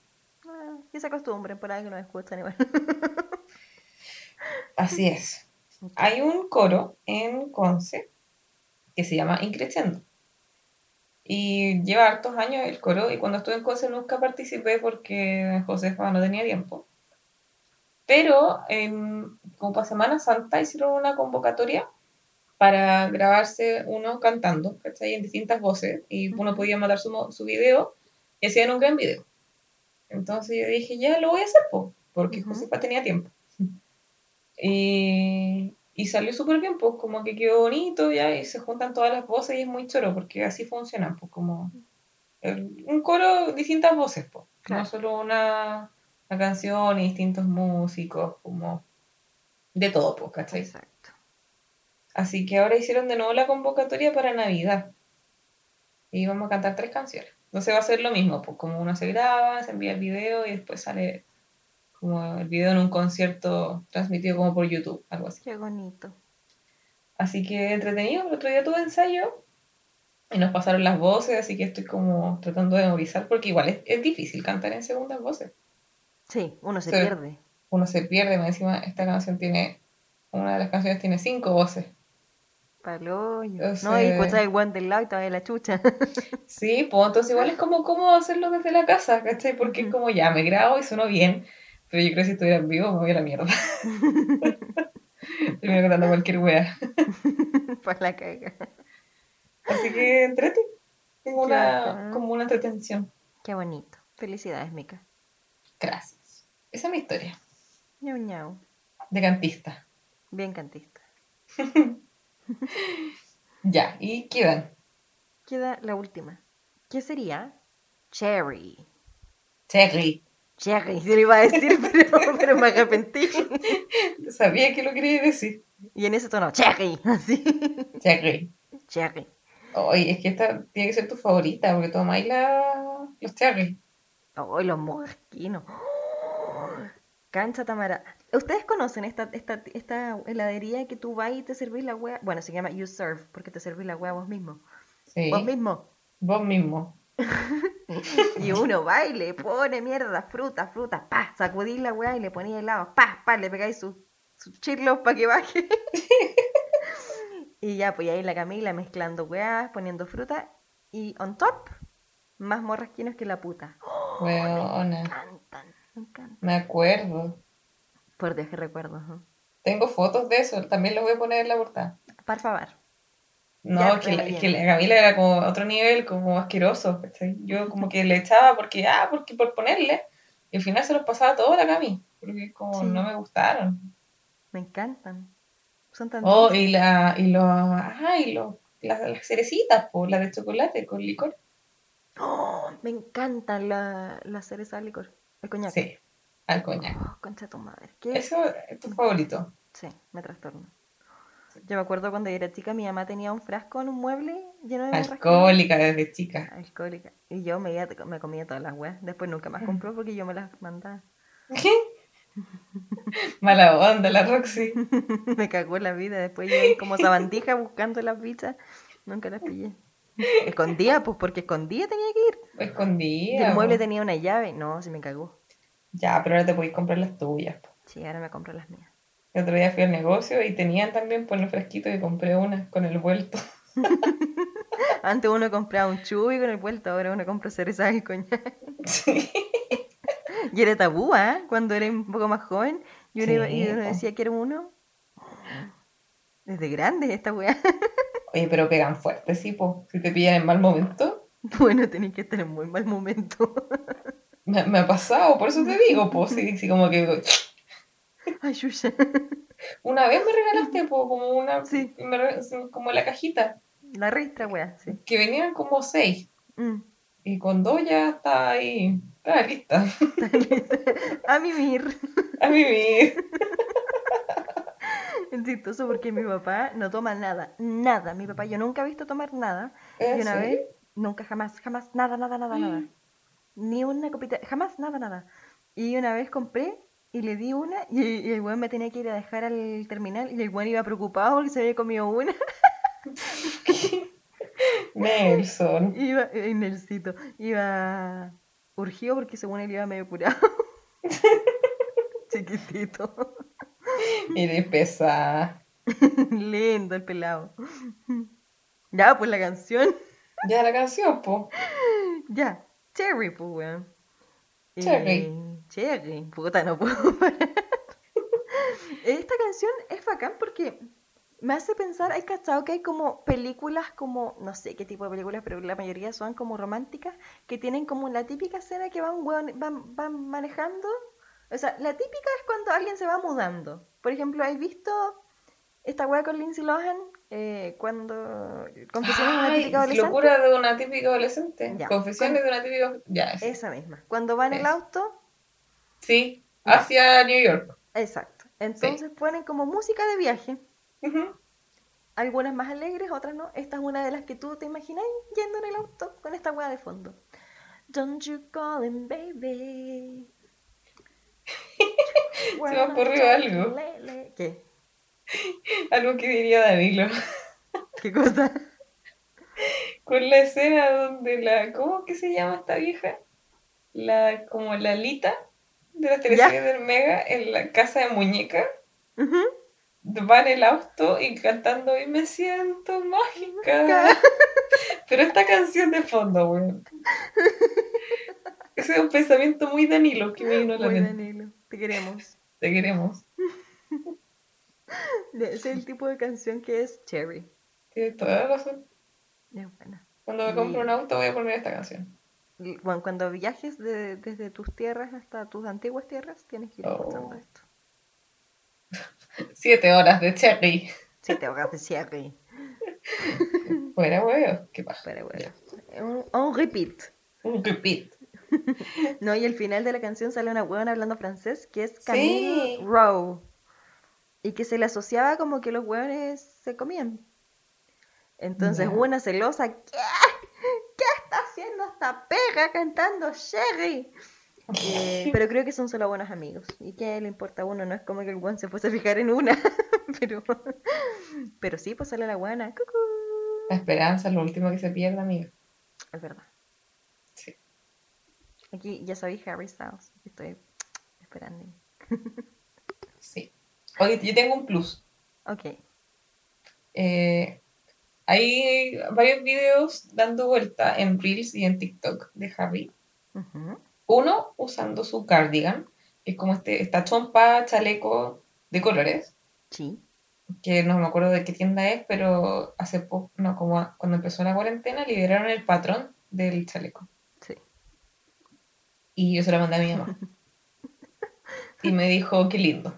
Ah, que se acostumbren por ahí que nos escuchan igual. Así es. Hay un coro en Conce que se llama Increciendo. Y lleva hartos años el coro y cuando estuve en Conce nunca participé porque Josefa no tenía tiempo. Pero en, como para Semana Santa hicieron una convocatoria para grabarse uno cantando, ¿cachai? En distintas voces y uno podía mandar su, su video y hacían un gran video. Entonces yo dije, ya lo voy a hacer, po, porque Ujú. Josefa tenía tiempo. Y, y salió súper bien, pues como que quedó bonito ya y se juntan todas las voces y es muy choro porque así funcionan, pues como el- un coro, distintas voces, pues. Claro. No solo una, una canción y distintos músicos, como de todo, pues, ¿cachai? Exacto. Así que ahora hicieron de nuevo la convocatoria para Navidad. Y vamos a cantar tres canciones. Entonces va a ser lo mismo, pues como uno se graba, se envía el video y después sale como el video en un concierto transmitido como por YouTube, algo así. Qué bonito. Así que entretenido, el otro día tuve ensayo y nos pasaron las voces, así que estoy como tratando de memorizar porque igual es, es difícil cantar en segundas voces. Sí, uno se pierde. Uno se pierde, más encima esta canción tiene, una de las canciones tiene cinco voces. Paloyo. O No, y escuchar el guante del lado y todavía la chucha. Sí, pues entonces igual es como cómodo hacerlo desde la casa, ¿cachai? Porque es como ya, me grabo y sueno bien, pero yo creo que si estuviera en vivo me voy a la mierda. Termino cantando cualquier wea. Para la caga. Así que entrete. Tengo una, como una entretención. Qué bonito. Felicidades, Mica. Gracias. Esa es mi historia Ñau ñau. de cantista. Bien cantista. Ya, y quedan Queda la última. ¿Qué sería? Cherry. Cherry. Cherry, se lo iba a decir, pero, pero me arrepentí. Sabía que lo quería decir. Y en ese tono, Cherry. Así. Cherry. Cherry. Oye, es que esta tiene que ser tu favorita porque tomáis la... los cherry. Oh, los mosquinos. Cancha Tamara. ¿Ustedes conocen esta, esta, esta heladería que tú vas y te servís la hueá? Bueno, se llama You Serve, porque te servís la hueá vos mismo. Sí. Vos mismo. Vos mismo. Y uno va y le pone mierda, fruta, fruta, pa, sacudís la weá y le ponía helado, pa, pa, le pegáis sus su chirlos para que baje. y ya, pues ahí la Camila mezclando weás, poniendo fruta y on top, más morrasquinos que la puta. Me Weona. Me acuerdo. Por Dios que recuerdo. Tengo fotos de eso. También los voy a poner en la portada. Por favor. No, que, la, que la Camila era como otro nivel, como asqueroso. Yo como que le echaba porque, ah, porque por ponerle. Y al final se los pasaba todo a la Cami. Porque como Sí. no me gustaron. Me encantan. Son tan Oh, y la, y los, ah, y los, las, las cerecitas, pues, las de chocolate con licor. Oh, me encantan la, la cereza de licor. El coñac. Sí, al coñac. Oh, concha tu madre. ¿Qué? Eso es tu favorito. Sí, me trastorno. Yo me acuerdo cuando yo era chica, mi mamá tenía un frasco en un mueble lleno de. Alcohólica desde chica. Alcohólica. Y yo me, iba- me comía todas las weas. Después nunca más compró porque yo me las mandaba. Mala onda la Roxy. me cagó la vida. Después yo como sabandija buscando las bichas. Nunca las pillé. Escondía, pues porque escondía tenía que ir. Y Escondida. el mueble tenía una llave. No, se me cagó. Ya, pero ahora te podéis comprar las tuyas. po. Sí, ahora me compro las mías. El otro día fui al negocio y tenían también por los fresquitos y compré una con el vuelto. Antes uno compraba un chubi con el vuelto, ahora uno compra cereza y coñac. Sí. Y era tabú, ¿ah? Cuando era un poco más joven, y uno, iba- y Sí, uno decía que era uno. Desde grande esta weá. Oye, pero pegan fuerte, sí, po. Si te pillan en mal momento. Bueno, tenéis que estar en muy mal momento. Me, me ha pasado, por eso te digo, po. Sí, sí, como que. Ay, Yuya. Una vez me regalaste, po, como una. Sí. me como la cajita. La ristra, weá, sí. Que venían como seis. Mm. Y con dos ya está ahí. Está lista. A mimir. A vivir. Es chistoso porque mi papá no toma nada, nada. Mi papá yo nunca he visto tomar nada. Y una vez, nunca, jamás, jamás, nada, nada, nada, nada. Ni una copita, jamás, nada, nada. Y una vez compré y le di una y, y el weón me tenía que ir a dejar al terminal y el weón iba preocupado porque se había comido una. Nelson. Iba, en el sitio, iba urgido porque según él iba medio curado. Chiquitito. Eres pesada. Lindo el pelado. Ya, pues la canción. Ya la canción, po. Ya, Cherry, pues, weón. Cherry. Eh, Cherry, puta, no puedo parar. Esta canción es bacán porque me hace pensar, hay cachado que hay como películas como, no sé qué tipo de películas, pero la mayoría son como románticas, que tienen como la típica escena que van, van, van manejando. O sea, la típica es cuando alguien se va mudando. Por ejemplo, ¿has visto esta weá con Lindsay Lohan? Eh, cuando... Confesiones de una típica adolescente. locura de una típica adolescente. Ya. Confesiones de una típica. Ya, ese. Esa misma. Cuando va en el auto, Sí, hacia New York. exacto. Entonces ponen como música de viaje. Ujú. Algunas más alegres, otras no. Esta es una de las que tú te imaginas yendo en el auto con esta weá de fondo. Don't you call him baby. me ocurrió algo. ¿Qué? Algo que diría Danilo. ¿Qué cosa? Con la escena donde la. ¿Cómo que se llama esta vieja? La. como la Lita de las teleseries del Mega en la casa de muñeca. Ujú. Va en el auto y cantando y me siento mágica. Pero esta canción de fondo, weón. Ese es un pensamiento muy Danilo que me vino a la Muy mente. Danilo, te queremos. Te queremos. Ese es el tipo de canción que es Cherry. Tienes toda la razón. Es buena. Cuando me compro un auto voy a poner esta canción. Y, Bueno, cuando viajes de- desde tus tierras hasta tus antiguas tierras, tienes que ir Oh. escuchando esto. Siete horas de Cherry. Si te ahogas de Cherry. Fuera, weón. ¿Qué pasa? Bueno, un, un repeat. Un repeat. No, y al final de la canción sale una huevona hablando francés que es Camille Sí. Rowe. Y que se le asociaba como que los hueones se comían. Entonces Ya. una celosa, ¿qué? ¿Qué está haciendo esta perra cantando Sherry? Eh, pero creo que son solo buenos amigos. ¿Y qué le importa a uno? No es como que el hueón se fuese a fijar en una. pero, pero sí, pues sale la hueona. Cucú. La esperanza es lo último que se pierde, amiga. Es verdad. Aquí ya sabéis Harry Styles. Estoy esperando. Sí. Oye, yo tengo un plus. Ok. Eh, hay varios videos dando vuelta en Reels y en TikTok de Harry. Uno usando su cardigan, que es como este, esta chompa, chaleco de colores, Sí. que no me acuerdo de qué tienda es, pero hace poco, no, como cuando empezó la cuarentena, liberaron el patrón del chaleco. Y yo se lo mandé a mi mamá. Y me dijo, qué lindo.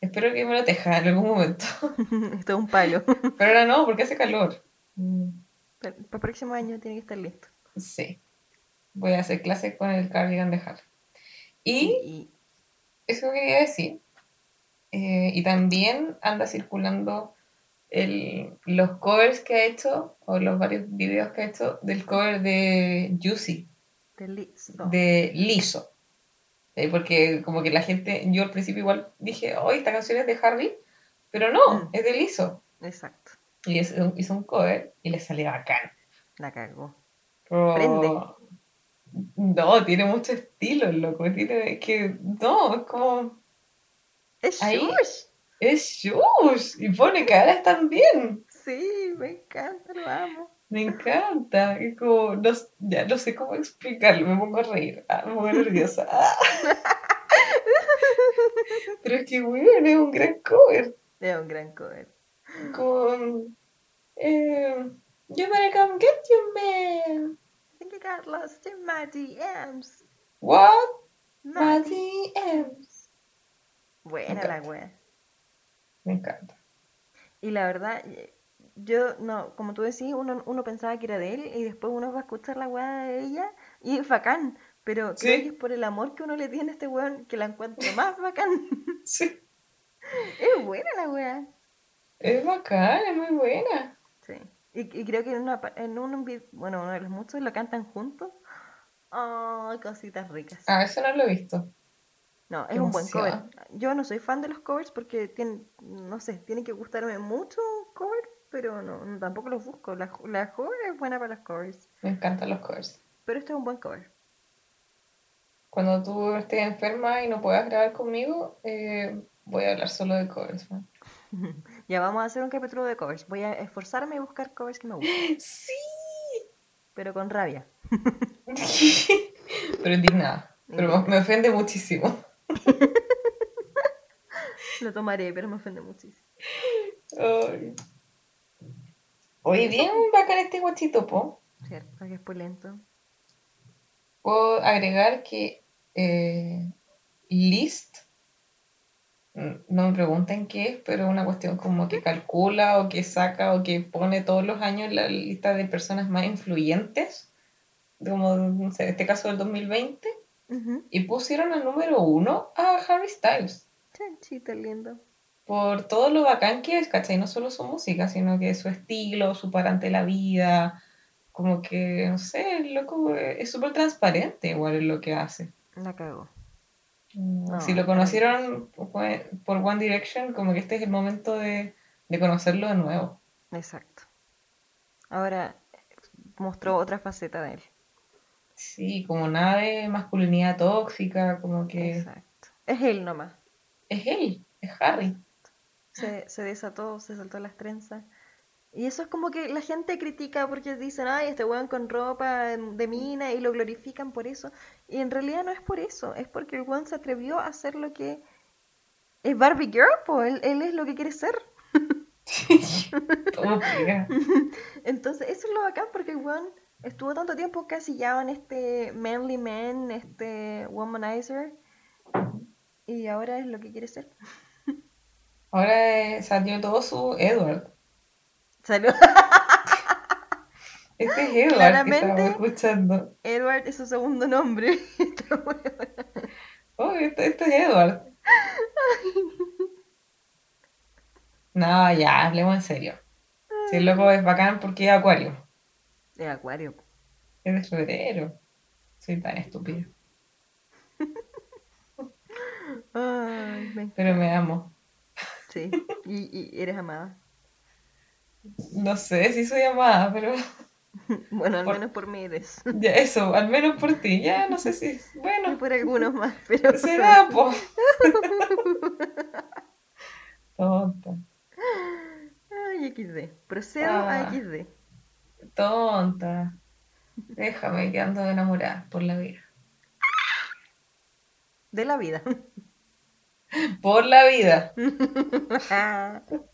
Espero que me lo teja en algún momento. Esto es un palo. Pero ahora no, porque hace calor. Mm, Para el próximo año tiene que estar listo. Sí. Voy a hacer clases con el cardigan de. Y Y, eso quería decir. Eh, y también anda circulando el- los covers que ha hecho, o los varios videos que ha hecho, del cover de Juicy, de listo. de Liso. Eh, porque como que la gente, yo al principio igual dije, oh, esta canción es de Harry, pero no, Mm. es de Liso. Exacto. Y hizo, hizo un cover y le salió bacán. La cagó. Como- Prende. No, tiene mucho estilo, el loco. Tiene es que. No, es como. Es Ahí. Shush. Es Shush. Y pone caras también. Sí, me encanta, lo amo. Me encanta. Es como. No, ya no sé cómo explicarlo. Me pongo a reír. Ah, me pongo nerviosa. Ah. Pero es que, weón, es un gran cover. Es un gran cover. Con. Eh, you better come get your man. I think I got lost in my DMs. What? My My DMs. Buena la wea. Me encanta. Y la verdad, yo, no, como tú decís, uno, uno pensaba que era de él y después uno va a escuchar la weá de ella y es bacán. Pero creo Sí. que es por el amor que uno le tiene a este weón que la encuentro más bacán. Sí. es buena la weá. Es bacán, es muy buena. Sí. Y, y creo que en, una, en un, bueno, uno de los muchos lo cantan juntos. Ay, cositas ricas. Ah, eso no lo he visto. No, es un buen cover. Yo no soy fan de los covers porque tienen, no sé, tiene que gustarme mucho un cover, pero no, no, tampoco los busco. La, la joven es buena para los covers, Me encantan los covers. pero este es un buen cover. Cuando tú estés enferma y no puedas grabar conmigo, eh, voy a hablar solo de covers. man. Ya vamos a hacer un capítulo de covers. Voy a esforzarme y buscar covers que me gusten, Sí. pero con rabia. Pero indignada. Pero me- me ofende muchísimo. Lo tomaré, pero me ofende muchísimo. Ay. Oye, bien bacán este guachito, po. Cierto, que es lento. Puedo agregar que eh, List, mm, no me pregunten qué es, pero es una cuestión como que calcula o que saca o que pone todos los años la lista de personas más influyentes, como no sé, en este caso del 2020, Ujú. y pusieron al número uno a Harry Styles. Chanchito lindo. Por todo lo bacán que es, ¿cachai? No solo su música, sino que su estilo, su parante de la vida, como que, no sé, el loco eh, es súper transparente igual en lo que hace. La cagó. Mm, No, si lo conocieron por One Direction, como que este es el momento de, de conocerlo de nuevo. Exacto. Ahora mostró otra faceta de él. Sí, como nada de masculinidad tóxica, como que Exacto. Es él nomás. es él, es Harry. Se, se desató, se saltó las trenzas. Y eso es como que la gente critica porque dicen, ay, este weón con ropa de mina y lo glorifican por eso. Y en realidad no es por eso, es porque el weón se atrevió a hacer lo que es Barbie Girl, pues él, él es lo que quiere ser. Entonces, eso es lo bacán porque el weón estuvo tanto tiempo casillado en este manly man, este womanizer, y ahora es lo que quiere ser. Ahora eh, salió todo su Edward. Salió. Este es Edward que Claramente. estamos escuchando. Edward es su segundo nombre. Oh, este, este es Edward. No, ya, hablemos en serio. Si el loco es bacán porque es acuario. Es acuario. Es de febrero. Soy tan. Ay, me- Pero me amo. Sí, y, y eres amada. No sé si soy amada, pero Bueno, al Por- menos por mí eres. ya eso, al menos por ti. Ya no sé si. Y Bueno, por algunos más, pero... será, po. Tonta, Ay, XD. Procedo Ah. a XD. tonta. Déjame que ando enamorada por la vida. De la vida. Por la vida.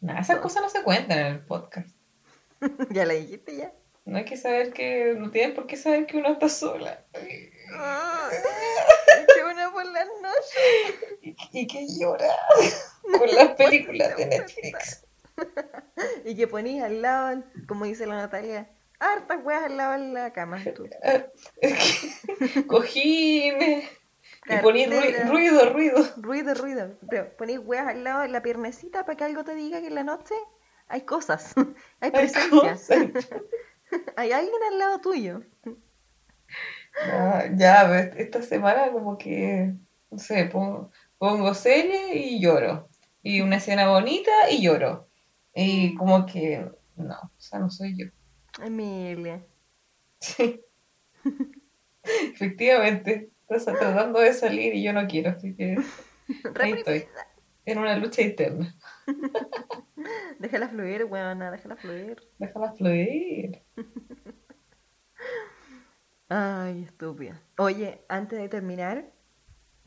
Nah, esas cosas no se cuentan en el podcast. ya la dijiste ya. No hay que saber que. No tienen por qué saber que uno está sola. Qué buena por las noches. Y, y que llora por las películas de Netflix. Y que ponís al lado, como dice la Natalia, hartas weas al lado de la cama. Tú. Ah, Cojines. Y Cartera. ruido, ruido. Ruido, ruido. Pero ponís weas al lado de la piernecita para que algo te diga que en la noche hay cosas. Hay Hay presencias. cosas. Hay alguien al lado tuyo. Ah, ya, esta semana como que, no sé, pongo, pongo serie y lloro. Y una escena bonita y lloro. Y como que, no, o sea, no soy yo. Emilia. Sí. Efectivamente, estás tratando de salir y yo no quiero, así que ahí estoy. En una lucha interna. Déjala fluir, weona, déjala fluir. Déjala fluir. Ay, estúpida. Oye, antes de terminar,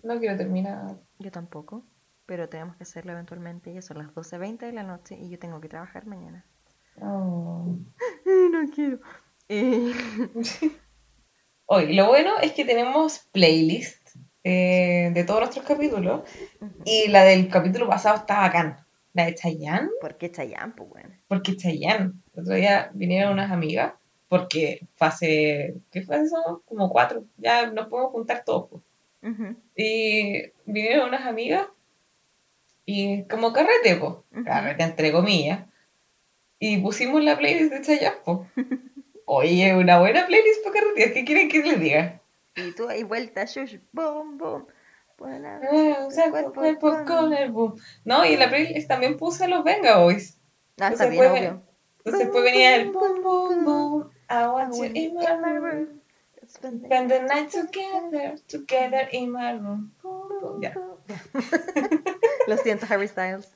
No quiero terminar. yo tampoco, pero tenemos que hacerlo eventualmente. Ya son las 12.20 de la noche y yo tengo que trabajar mañana. Oh. No quiero. Eh, Hoy, lo bueno es que tenemos playlist eh, de todos nuestros capítulos y la del capítulo pasado está bacán. La de Chayanne, ¿Por qué Chayanne, pues, bueno? porque Chayanne, el otro día vinieron unas amigas, porque hace, ¿qué fue eso? Como cuatro, ya nos podemos juntar todos. pues. Y vinieron unas amigas y como carrete, pues, carrete entre comillas, y pusimos la playlist de Chayanne, pues. Oye, una buena playlist para carretear, ¿qué quieren que les diga? Y tú ahí vuelta, shush, boom, boom. Buena, Ah, sea, cuerpo cuerpo con- con el boom. No, y en la playlist también puse los Venga Boys. Ah, está bien. Entonces después venía el boom, boom, boom. I want you in my room. Spend the night together, together in my room. Ya. Lo siento, Harry Styles.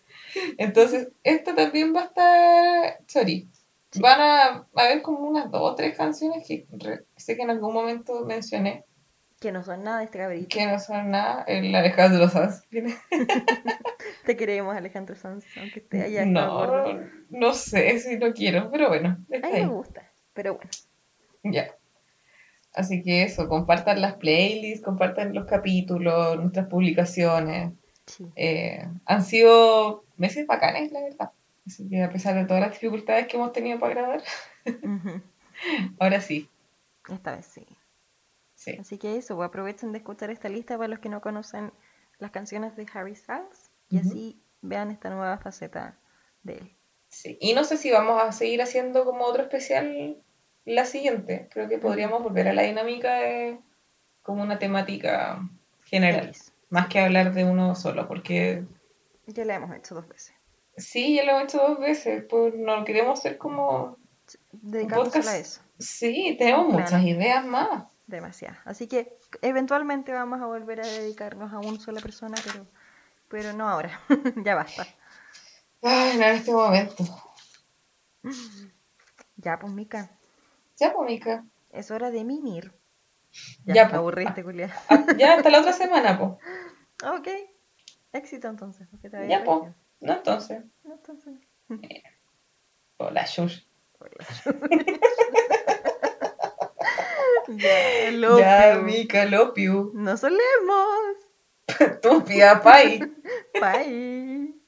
Entonces, esta también va a estar chori. Sí. Van a haber como unas dos o tres canciones que sé que en algún momento mencioné Que no son nada de este cabrito. que no son nada. De los Sanz. Te queremos, Alejandro Sanz, aunque esté allá. No, no sé si lo quiero, pero bueno, A mí me gusta, pero bueno. Ya. Así que eso, compartan las playlists, compartan los capítulos, nuestras publicaciones. Sí. Eh, han sido meses bacanes, la verdad. Así que a pesar de todas las dificultades que hemos tenido para grabar, ahora sí. Esta vez sí. Sí. Así que eso, pues aprovechen de escuchar esta lista para los que no conocen las canciones de Harry Styles y así vean esta nueva faceta de él. sí. Y no sé si vamos a seguir haciendo como otro especial la siguiente. Creo que podríamos volver a la dinámica de como una temática general, más que hablar de uno solo, porque Ya la hemos hecho dos veces. Sí, ya lo hemos hecho dos veces, pues no queremos ser como solo a eso. Sí, tenemos Claro. muchas ideas más. Demasiado. Así que eventualmente vamos a volver a dedicarnos a una sola persona, pero, pero no ahora. ya basta. Ay, no en este momento. Ya, pues, Mica, Ya, pues, Mica. es hora de mimir. Ya, Ya, me pues. aburriste, Julia. Ah, Ya hasta la otra semana, pues. ok. Éxito entonces. Ya, había pues. regido. No, entonces. Entonces. Hola, Shush. ya, lo Ya. Mica, you. Nos solemos. Estúpida, pay. Bye.